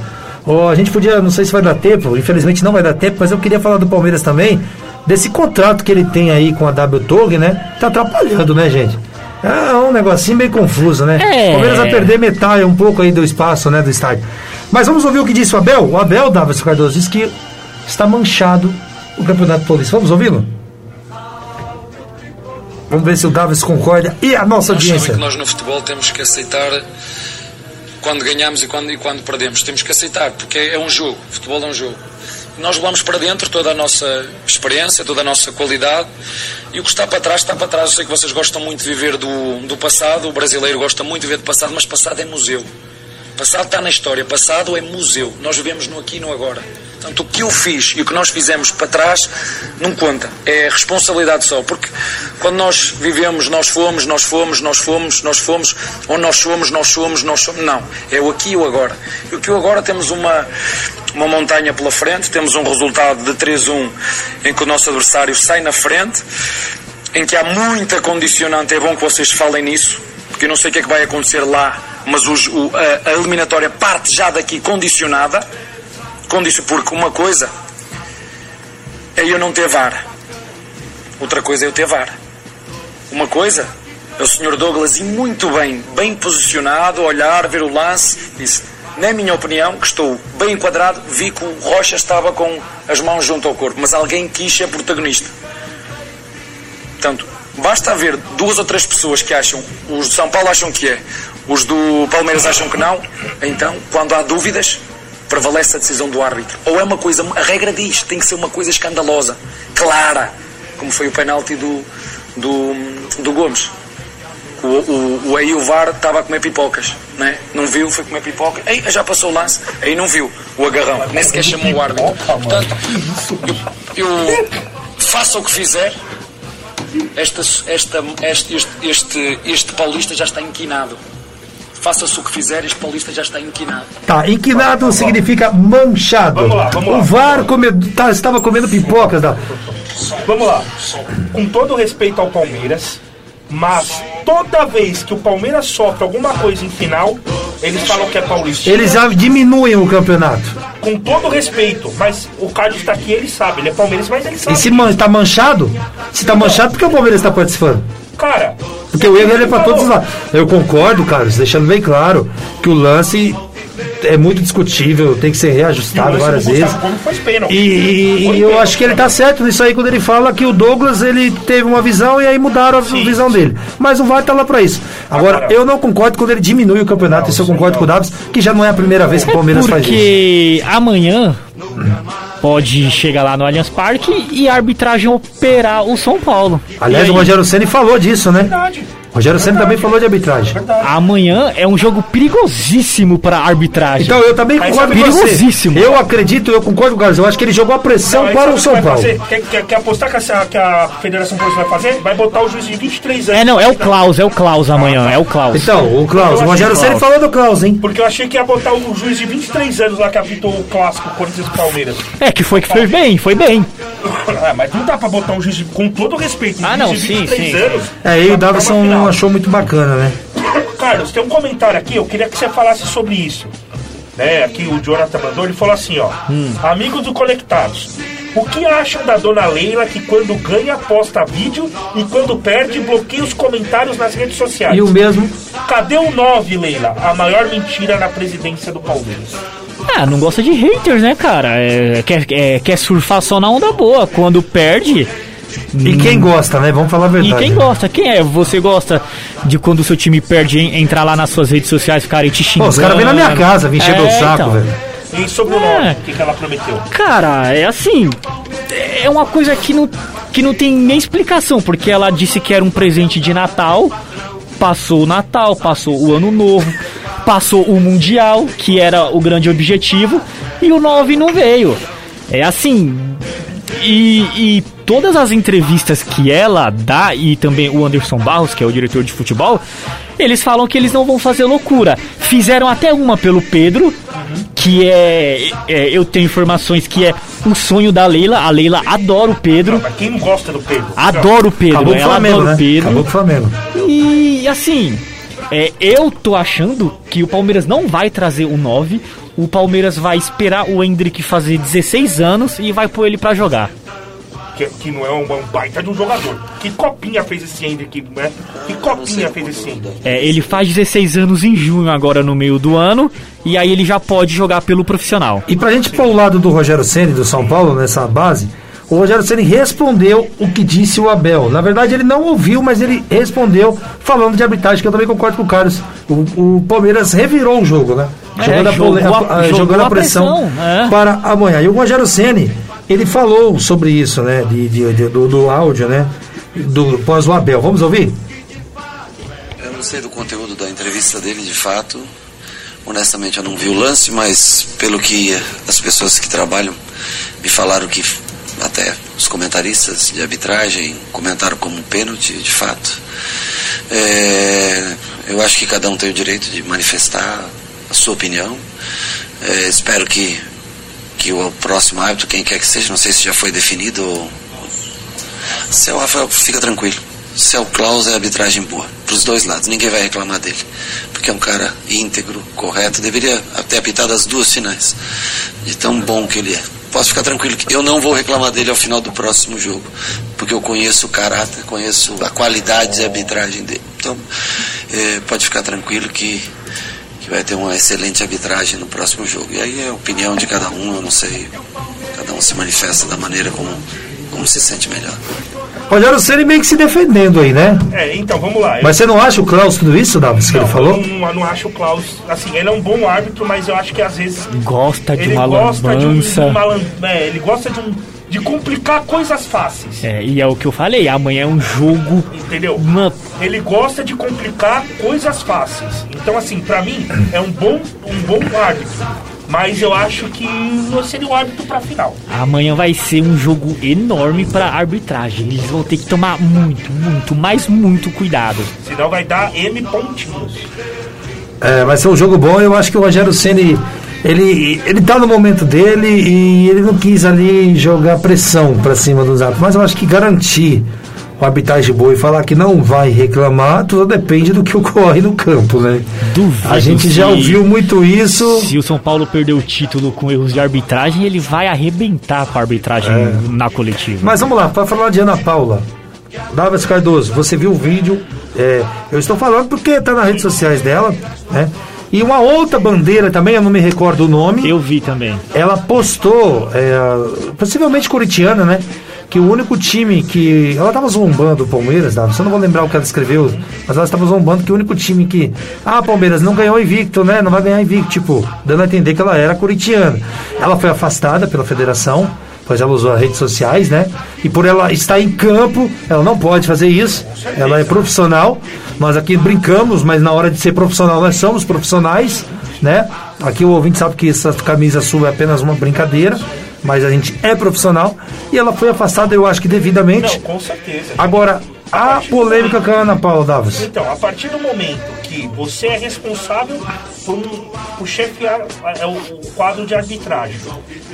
oh, a gente podia, não sei se vai dar tempo, infelizmente não vai dar tempo, mas eu queria falar do Palmeiras também, desse contrato que ele tem aí com a W Tog, né? Tá atrapalhando, né, gente? É um negocinho meio confuso, né? É. O Palmeiras vai perder metade, um pouco aí do espaço, né, do estádio. Mas vamos ouvir o que disse o Abel. O Abel, Davis Cardoso, disse que está manchado o Campeonato Paulista. Vamos ouvi-lo? Vamos ver se o Davis concorda e a nossa audiência. que nós no futebol temos que aceitar quando ganhamos e quando, e quando perdemos. Temos que aceitar, porque é, um jogo. Futebol é um jogo. Nós levamos para dentro toda a nossa experiência, toda a nossa qualidade e o que está para trás, está para trás. Eu sei que vocês gostam muito de viver do, do passado, o brasileiro gosta muito de viver do passado, mas passado é museu. Passado está na história, passado é museu. Nós vivemos no aqui e no agora. Portanto, o que eu fiz e o que nós fizemos para trás não conta. É responsabilidade só. Porque quando nós vivemos, nós fomos, nós fomos, nós fomos, nós fomos, ou nós somos, nós somos, nós somos. Não. É o aqui e o agora. E o que o agora temos uma, uma montanha pela frente, temos um resultado de 3-1 em que o nosso adversário sai na frente, em que há muita condicionante. É bom que vocês falem nisso, porque eu não sei o que é que vai acontecer lá, mas os, o, a, a eliminatória parte já daqui condicionada condição, porque uma coisa é eu não ter VAR, outra coisa é eu ter VAR. Uma coisa é o Sr. Douglas e muito bem, bem posicionado, olhar, ver o lance, disse, na minha opinião, que estou bem enquadrado, vi que o Rocha estava com as mãos junto ao corpo, mas alguém quis ser protagonista. Portanto, basta haver duas ou três pessoas que acham, os de São Paulo acham que é, os do Palmeiras acham que não, então, quando há dúvidas, prevalece a decisão do árbitro. Ou é uma coisa, a regra diz, tem que ser uma coisa escandalosa, clara, como foi o penalti do, do, do Gomes. O, o, o, aí o VAR estava a comer pipocas, né? não viu, foi comer pipoca, aí já passou o lance, aí não viu o agarrão, nem sequer chamou o árbitro. Portanto, eu, eu faça o que fizer, esta, esta, este, este, este, este paulista já está inquinado faça-se o que fizer, este paulista já está inquinado. Tá, inquinado significa manchado. Vamos lá, vamos lá. O VAR come, tá, estava comendo pipocas. Da... Vamos lá. Com todo respeito ao Palmeiras, mas toda vez que o Palmeiras sofre alguma coisa em final, eles falam que é paulista. Eles já diminuem o campeonato. Com todo respeito, mas o Carlos está aqui, ele sabe, ele é Palmeiras, mas ele sabe. E se está manchado? Se está manchado, por que o Palmeiras está participando? Cara. Porque o erro é para todos lá. Eu concordo, Carlos, deixando bem claro que o lance é muito discutível, tem que ser reajustado várias vezes. E, e, e eu acho que ele tá certo nisso aí quando ele fala que o Douglas ele teve uma visão e aí mudaram a sim, visão sim. dele. Mas o VAR tá lá para isso. Agora, Agora, eu não concordo quando ele diminui o campeonato, não, isso eu concordo com o Davis, que já não é a primeira vez que o Palmeiras é faz isso. Porque amanhã pode chegar lá no Allianz Parque e a arbitragem operar o São Paulo. Aliás, o Rogério Ceni falou disso, né? Verdade. Rogério Senna também falou de arbitragem. Amanhã é um jogo perigosíssimo pra arbitragem. Então eu também concordo com perigosíssimo. você. Eu acredito, eu concordo com o Carlos. Eu acho que ele jogou a pressão Não, para o que São vai Paulo. Quer, quer- quer apostar que a, que a Federação Paulista vai fazer? Vai botar o juiz de 23 anos. É, não, é o Klaus, é o Klaus amanhã, é o Klaus. Então, o Klaus, o Rogério Senna falou do Klaus, hein? Porque eu achei que ia botar o juiz de 23 anos lá que apitou o clássico Corinthians Palmeiras. É, que foi que foi bem, foi bem. Ah, mas não dá pra botar um juiz de, com todo respeito, um Ah, não, de sim, 23 sim. anos. É, e o pra- final. achou muito bacana, né? Carlos, tem um comentário aqui, eu queria que você falasse sobre isso. Né, aqui o Jonathan mandou, ele falou assim, ó. Hum. Amigos do Conectados, o que acham da dona Leila que quando ganha posta vídeo e quando perde bloqueia os comentários nas redes sociais? E o mesmo. Cadê o 9, Leila? A maior mentira na presidência do Palmeiras. Ah, não gosta de haters, né, cara? É, quer, é, quer surfar só na onda boa. Quando perde. E quem gosta, né? Vamos falar a E verdade. quem gosta? Quem é? Você gosta de quando o seu time perde, en- entrar lá nas suas redes sociais, ficarem te Pô, xingando? os caras vêm na minha casa, vêm encher É, meu saco, então. velho. E sobre o É. 9, o que, que ela prometeu? Cara, é assim. É uma coisa que não, que não tem nem explicação, porque ela disse que era um presente de Natal, passou o Natal, passou o Ano Novo, passou o Mundial, que era o grande objetivo, e o 9 não veio. É assim. E, e todas as entrevistas que ela dá, e também o Anderson Barros, que é o diretor de futebol, eles falam que eles não vão fazer loucura. Fizeram até uma pelo Pedro, que é, é, Eu tenho informações que é o sonho da Leila. A Leila adora o Pedro. Mas quem não gosta do Pedro? Adora o Pedro, Acabou ela Flamengo, adora né? o Pedro. Acabou o Flamengo. E assim, é, eu tô achando que o Palmeiras não vai trazer o 9. O Palmeiras vai esperar o Hendrick fazer 16 anos e vai pôr ele pra jogar. Que, que não é um, um baita de um jogador. Que copinha fez esse Hendrick, né? Que copinha fez esse Hendrick? É, ele faz 16 anos em junho, agora no meio do ano, e aí ele já pode jogar pelo profissional. E pra gente pôr o lado do Rogério Ceni do São Paulo nessa base, o Rogério Ceni respondeu o que disse o Abel. Na verdade, ele não ouviu, mas ele respondeu falando de arbitragem, que eu também concordo com o Carlos. O, o Palmeiras revirou o jogo, né? É, jogando a, jogou a- a- jogou jogando a a pressão, pressão, é. para amanhã. E o Rogério Ceni, ele falou sobre isso, né? De, de- de- do, do áudio, né? Do pós o Abel. Vamos ouvir? Eu não sei do conteúdo da entrevista dele, de fato. Honestamente, eu não vi o lance, mas pelo que as pessoas que trabalham me falaram que até os comentaristas de arbitragem comentaram como um pênalti, de fato. É, eu acho que cada um tem o direito de manifestar a sua opinião. É, espero que, que o próximo árbitro, quem quer que seja, não sei se já foi definido se é o Rafael, fica tranquilo. Se é o Klaus, é arbitragem boa. Para os dois lados, ninguém vai reclamar dele. Porque é um cara íntegro, correto. Deveria ter apitado as duas finais. De tão bom que ele é. Posso ficar tranquilo que eu não vou reclamar dele ao final do próximo jogo. Porque eu conheço o caráter, conheço a qualidade de arbitragem dele. Então, eh, pode ficar tranquilo que, que vai ter uma excelente arbitragem no próximo jogo. E aí é a opinião de cada um, eu não sei. Cada um se manifesta da maneira como, como se sente melhor. Rogério Ceni meio que se defendendo aí, né? É, então vamos lá. Mas você não acha o Klaus tudo isso, Davis, que ele falou? Eu não, eu não acho o Klaus. Assim, ele é um bom árbitro, mas eu acho que às vezes. Gosta de ele uma gosta de um, lambança. uma é, ele gosta de um. De complicar coisas fáceis. É, e é o que eu falei, amanhã é um jogo. Entendeu? Uma, Ele gosta de complicar coisas fáceis. Então, assim, pra mim, é um bom, um bom árbitro. Mas eu acho que não seria o árbitro pra final. amanhã vai ser um jogo enorme pra arbitragem. Eles vão ter que tomar muito, muito, mas muito cuidado. Senão vai dar M pontinhos. É, vai ser um jogo bom. Eu acho que o Rogério Ceni ele ele tá no momento dele e ele não quis ali jogar pressão pra cima dos árbitros, mas eu acho que garantir uma arbitragem boa e falar que não vai reclamar, tudo depende do que ocorre no campo, né? Duvido A gente já ouviu muito isso. Se o São Paulo perder o título com erros de arbitragem, ele vai arrebentar com a arbitragem É. na coletiva. Mas vamos lá, para falar de Ana Paula. Davis Cardoso, você viu o vídeo? é, eu estou falando porque tá nas redes sociais dela, né? E uma outra bandeira também, eu não me recordo o nome. Eu vi também. Ela postou, é, possivelmente corintiana, né? Que o único time que. Ela tava zombando o Palmeiras, Davis. Eu não vou lembrar o que ela escreveu, mas ela estava zombando que o único time que. Ah, Palmeiras não ganhou invicto, né? Não vai ganhar invicto. Tipo, dando a entender que ela era corintiana. Ela foi afastada pela federação pois ela usou as redes sociais, né? E por ela estar em campo, ela não pode fazer isso. Ela é profissional. Nós aqui brincamos, mas na hora de ser profissional, nós somos profissionais, né? Aqui o ouvinte sabe que essa camisa sua é apenas uma brincadeira, mas a gente é profissional. E ela foi afastada, eu acho que devidamente. Não, com certeza. Agora, a polêmica com a Ana Paula Davos. Então, a partir do momento você é responsável por, por chefiar é, o, o quadro de arbitragem,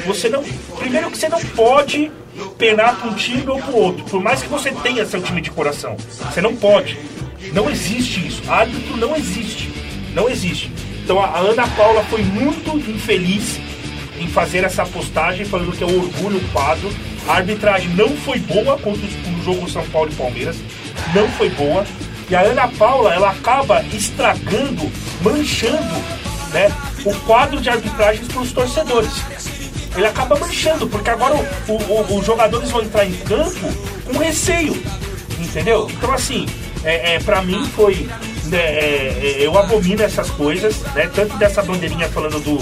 você não. Primeiro que você não pode penar para um time ou para o outro, por mais que você tenha seu time de coração. Você não pode. Não existe isso. Árbitro não existe. Não existe. Então a Ana Paula foi muito infeliz em fazer essa postagem falando que é um orgulho o quadro. A arbitragem não foi boa contra o jogo São Paulo e Palmeiras. Não foi boa. E a Ana Paula, ela acaba estragando, manchando né, o quadro de arbitragens para os torcedores. Ele acaba manchando, porque agora o- o- o- os jogadores vão entrar em campo com receio. Entendeu? Então assim, é, é, para mim foi. né, é, é, eu abomino essas coisas, né? Tanto dessa bandeirinha falando do,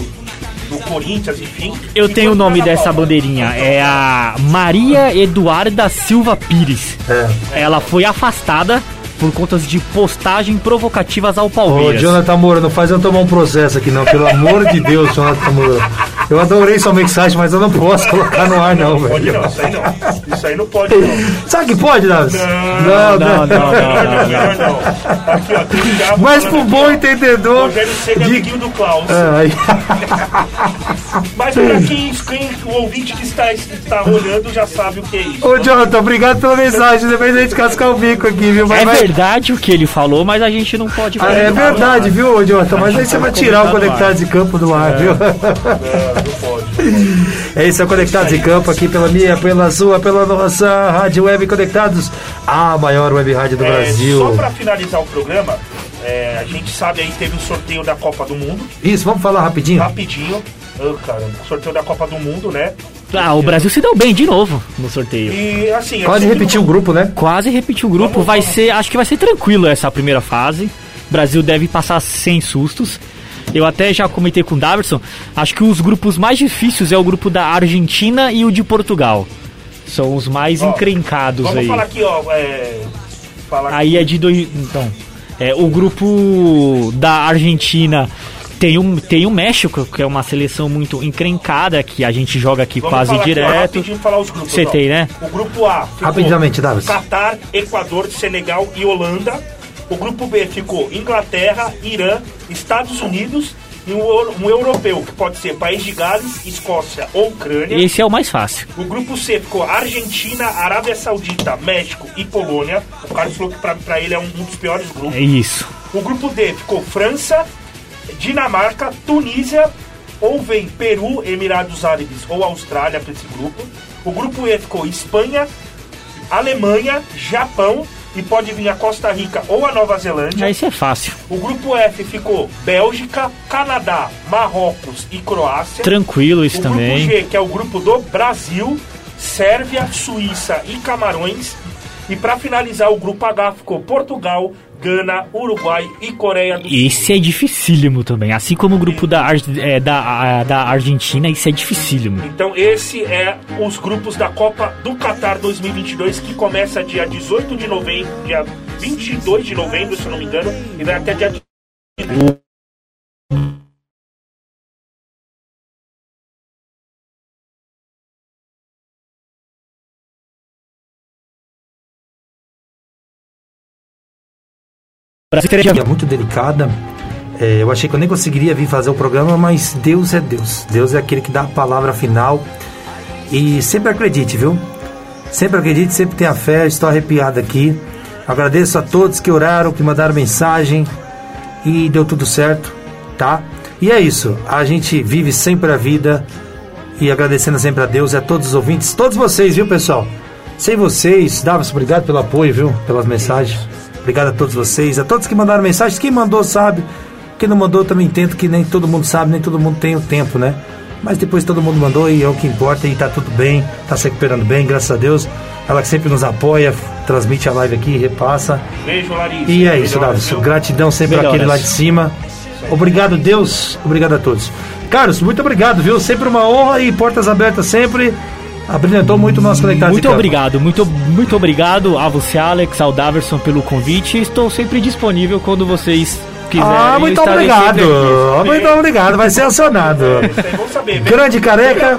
do Corinthians, enfim. Eu tenho o nome dessa Paula. bandeirinha. É a Maria Eduarda Silva Pires. É. Ela foi afastada por conta de postagem provocativas ao Ô, Palmeiras. Jonathan Moura, não faz eu tomar um processo aqui, não. Pelo amor de Deus, Jonathan Moura. Eu adorei sua mensagem, mas eu não posso colocar no ar, não, Pode velho. não, isso aí não. Isso aí não pode não. Sabe que pode, Davis? não, não, não, não, não. Aqui, ó, tem diabo Mas pro bom entendedor. Rogério Ceni é de- amiguinho do Klaus. Ah, aí- Mas pra quem, quem o ouvinte que está, está olhando já sabe o que é isso. Ô, Jonathan, obrigado pela mensagem. Depois a gente cascar o bico aqui, viu? Mas É vai- verdade o que ele falou, mas a gente não pode Ah, é verdade, viu, Jonathan? Mas aí você vai tirar o Conectados de Campo do ar, viu? Não, não pode. É isso, é o Conectados de Campo aqui pela minha, pela sua, pela nossa Rádio Web Conectados, a maior web rádio do É, Brasil. Só pra finalizar o programa, é, a gente sabe aí teve o sorteio da Copa do Mundo, Isso, vamos falar rapidinho? rapidinho. Ah, caramba, sorteio da Copa do Mundo, né? Ah, o Brasil se deu bem de novo no sorteio. E assim, Quase repetiu o grupo, né? Quase repetiu o grupo. Vamos, vai vamos. ser, acho que vai ser tranquilo essa primeira fase. O Brasil deve passar sem sustos. Eu até já comentei com o Davidson. Acho que os grupos mais difíceis é o grupo da Argentina e o de Portugal. São os mais Ó, encrencados Vamos aí. falar aqui, ó. É, falar Aí é de dois. Então, é, o grupo da Argentina tem um, tem o México, que é uma seleção muito encrencada, que a gente joga aqui Vamos quase falar aqui, direto. rapidinho falar os grupos. Você tem, né? O grupo A ficou Rapidamente, Davis. Catar, Equador, Senegal e Holanda. O grupo B ficou Inglaterra, Irã, Estados Unidos e um, um europeu, que pode ser País de Gales, Escócia ou Ucrânia. Esse é o mais fácil. O grupo C ficou Argentina, Arábia Saudita, México e Polônia. O Carlos falou que pra, pra ele é um, um dos piores grupos. É isso. O grupo D ficou França, Dinamarca, Tunísia, ou vem Peru, Emirados Árabes ou Austrália para esse grupo. O grupo E ficou Espanha, Alemanha, Japão e pode vir a Costa Rica ou a Nova Zelândia. Esse é fácil. O grupo F ficou Bélgica, Canadá, Marrocos e Croácia. Tranquilo isso o também. grupo G, que é o grupo do Brasil, Sérvia, Suíça e Camarões. E para finalizar, o grupo H ficou Portugal, Gana, Uruguai e Coreia do Sul. Esse é dificílimo também. Assim como o grupo da, é, da, da Argentina, esse é dificílimo. Então esse é os grupos da Copa do Qatar 2022 que começa dia 18 de novembro, dia 22 de novembro, se eu não me engano, e vai até dia É muito delicada. É, eu achei que eu nem conseguiria vir fazer o programa, mas Deus é Deus. Deus é aquele que dá a palavra final. E sempre acredite, viu? Sempre acredite, sempre tenha fé. Estou arrepiado aqui. Agradeço a todos que oraram, que mandaram mensagem. E deu tudo certo, tá? E é isso. A gente vive sempre a vida. E agradecendo sempre a Deus e a todos os ouvintes, todos vocês, viu, pessoal? Sem vocês, Davos, obrigado pelo apoio, viu? Pelas mensagens. Obrigado a todos vocês, a todos que mandaram mensagens. Quem mandou sabe, quem não mandou também entendo que nem todo mundo sabe, nem todo mundo tem o tempo, né? Mas depois todo mundo mandou e é o que importa e tá tudo bem, tá se recuperando bem, graças a Deus. Ela que sempre nos apoia, transmite a live aqui, repassa. Beijo, Larissa. E é isso, viu? Gratidão sempre Melhoras. àquele lá de cima. Obrigado, Deus. Obrigado a todos. Carlos, muito obrigado, viu? Sempre uma honra e portas abertas sempre. Abrilhantou muito o nosso conectado. Muito obrigado, muito, muito obrigado a você, Alex, ao Daverson pelo convite. Estou sempre disponível quando vocês quiserem. Ah, muito obrigado. Muito obrigado. Vai ser acionado. É bom saber. Grande careca.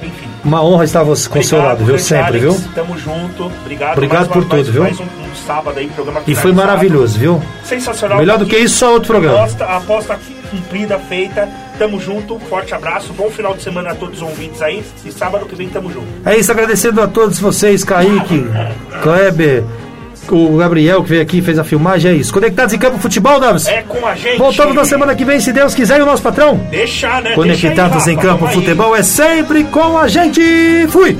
Enfim. Uma honra estar com o seu lado, viu? Sempre, Alex, viu? Tamo junto. Obrigado. Obrigado mais por uma- mais- tudo, viu? Mais um, um sábado aí, programa E foi maravilhoso, viu? Sensacional. Melhor do que isso, só outro programa. Aposta, aposta cumprida, feita. Tamo junto. Forte abraço. Bom final de semana a todos os ouvintes aí. E sábado que vem tamo junto. É isso, agradecendo a todos vocês, Kaique, Kleber, o Gabriel que veio aqui e fez a filmagem. É isso. Conectados em Campo Futebol, Davis. É com a gente. Voltamos na semana que vem, se Deus quiser, e o nosso patrão. Deixar, né? Conectados Deixa aí, em Campo tamo aí. Futebol é sempre com a gente. Fui!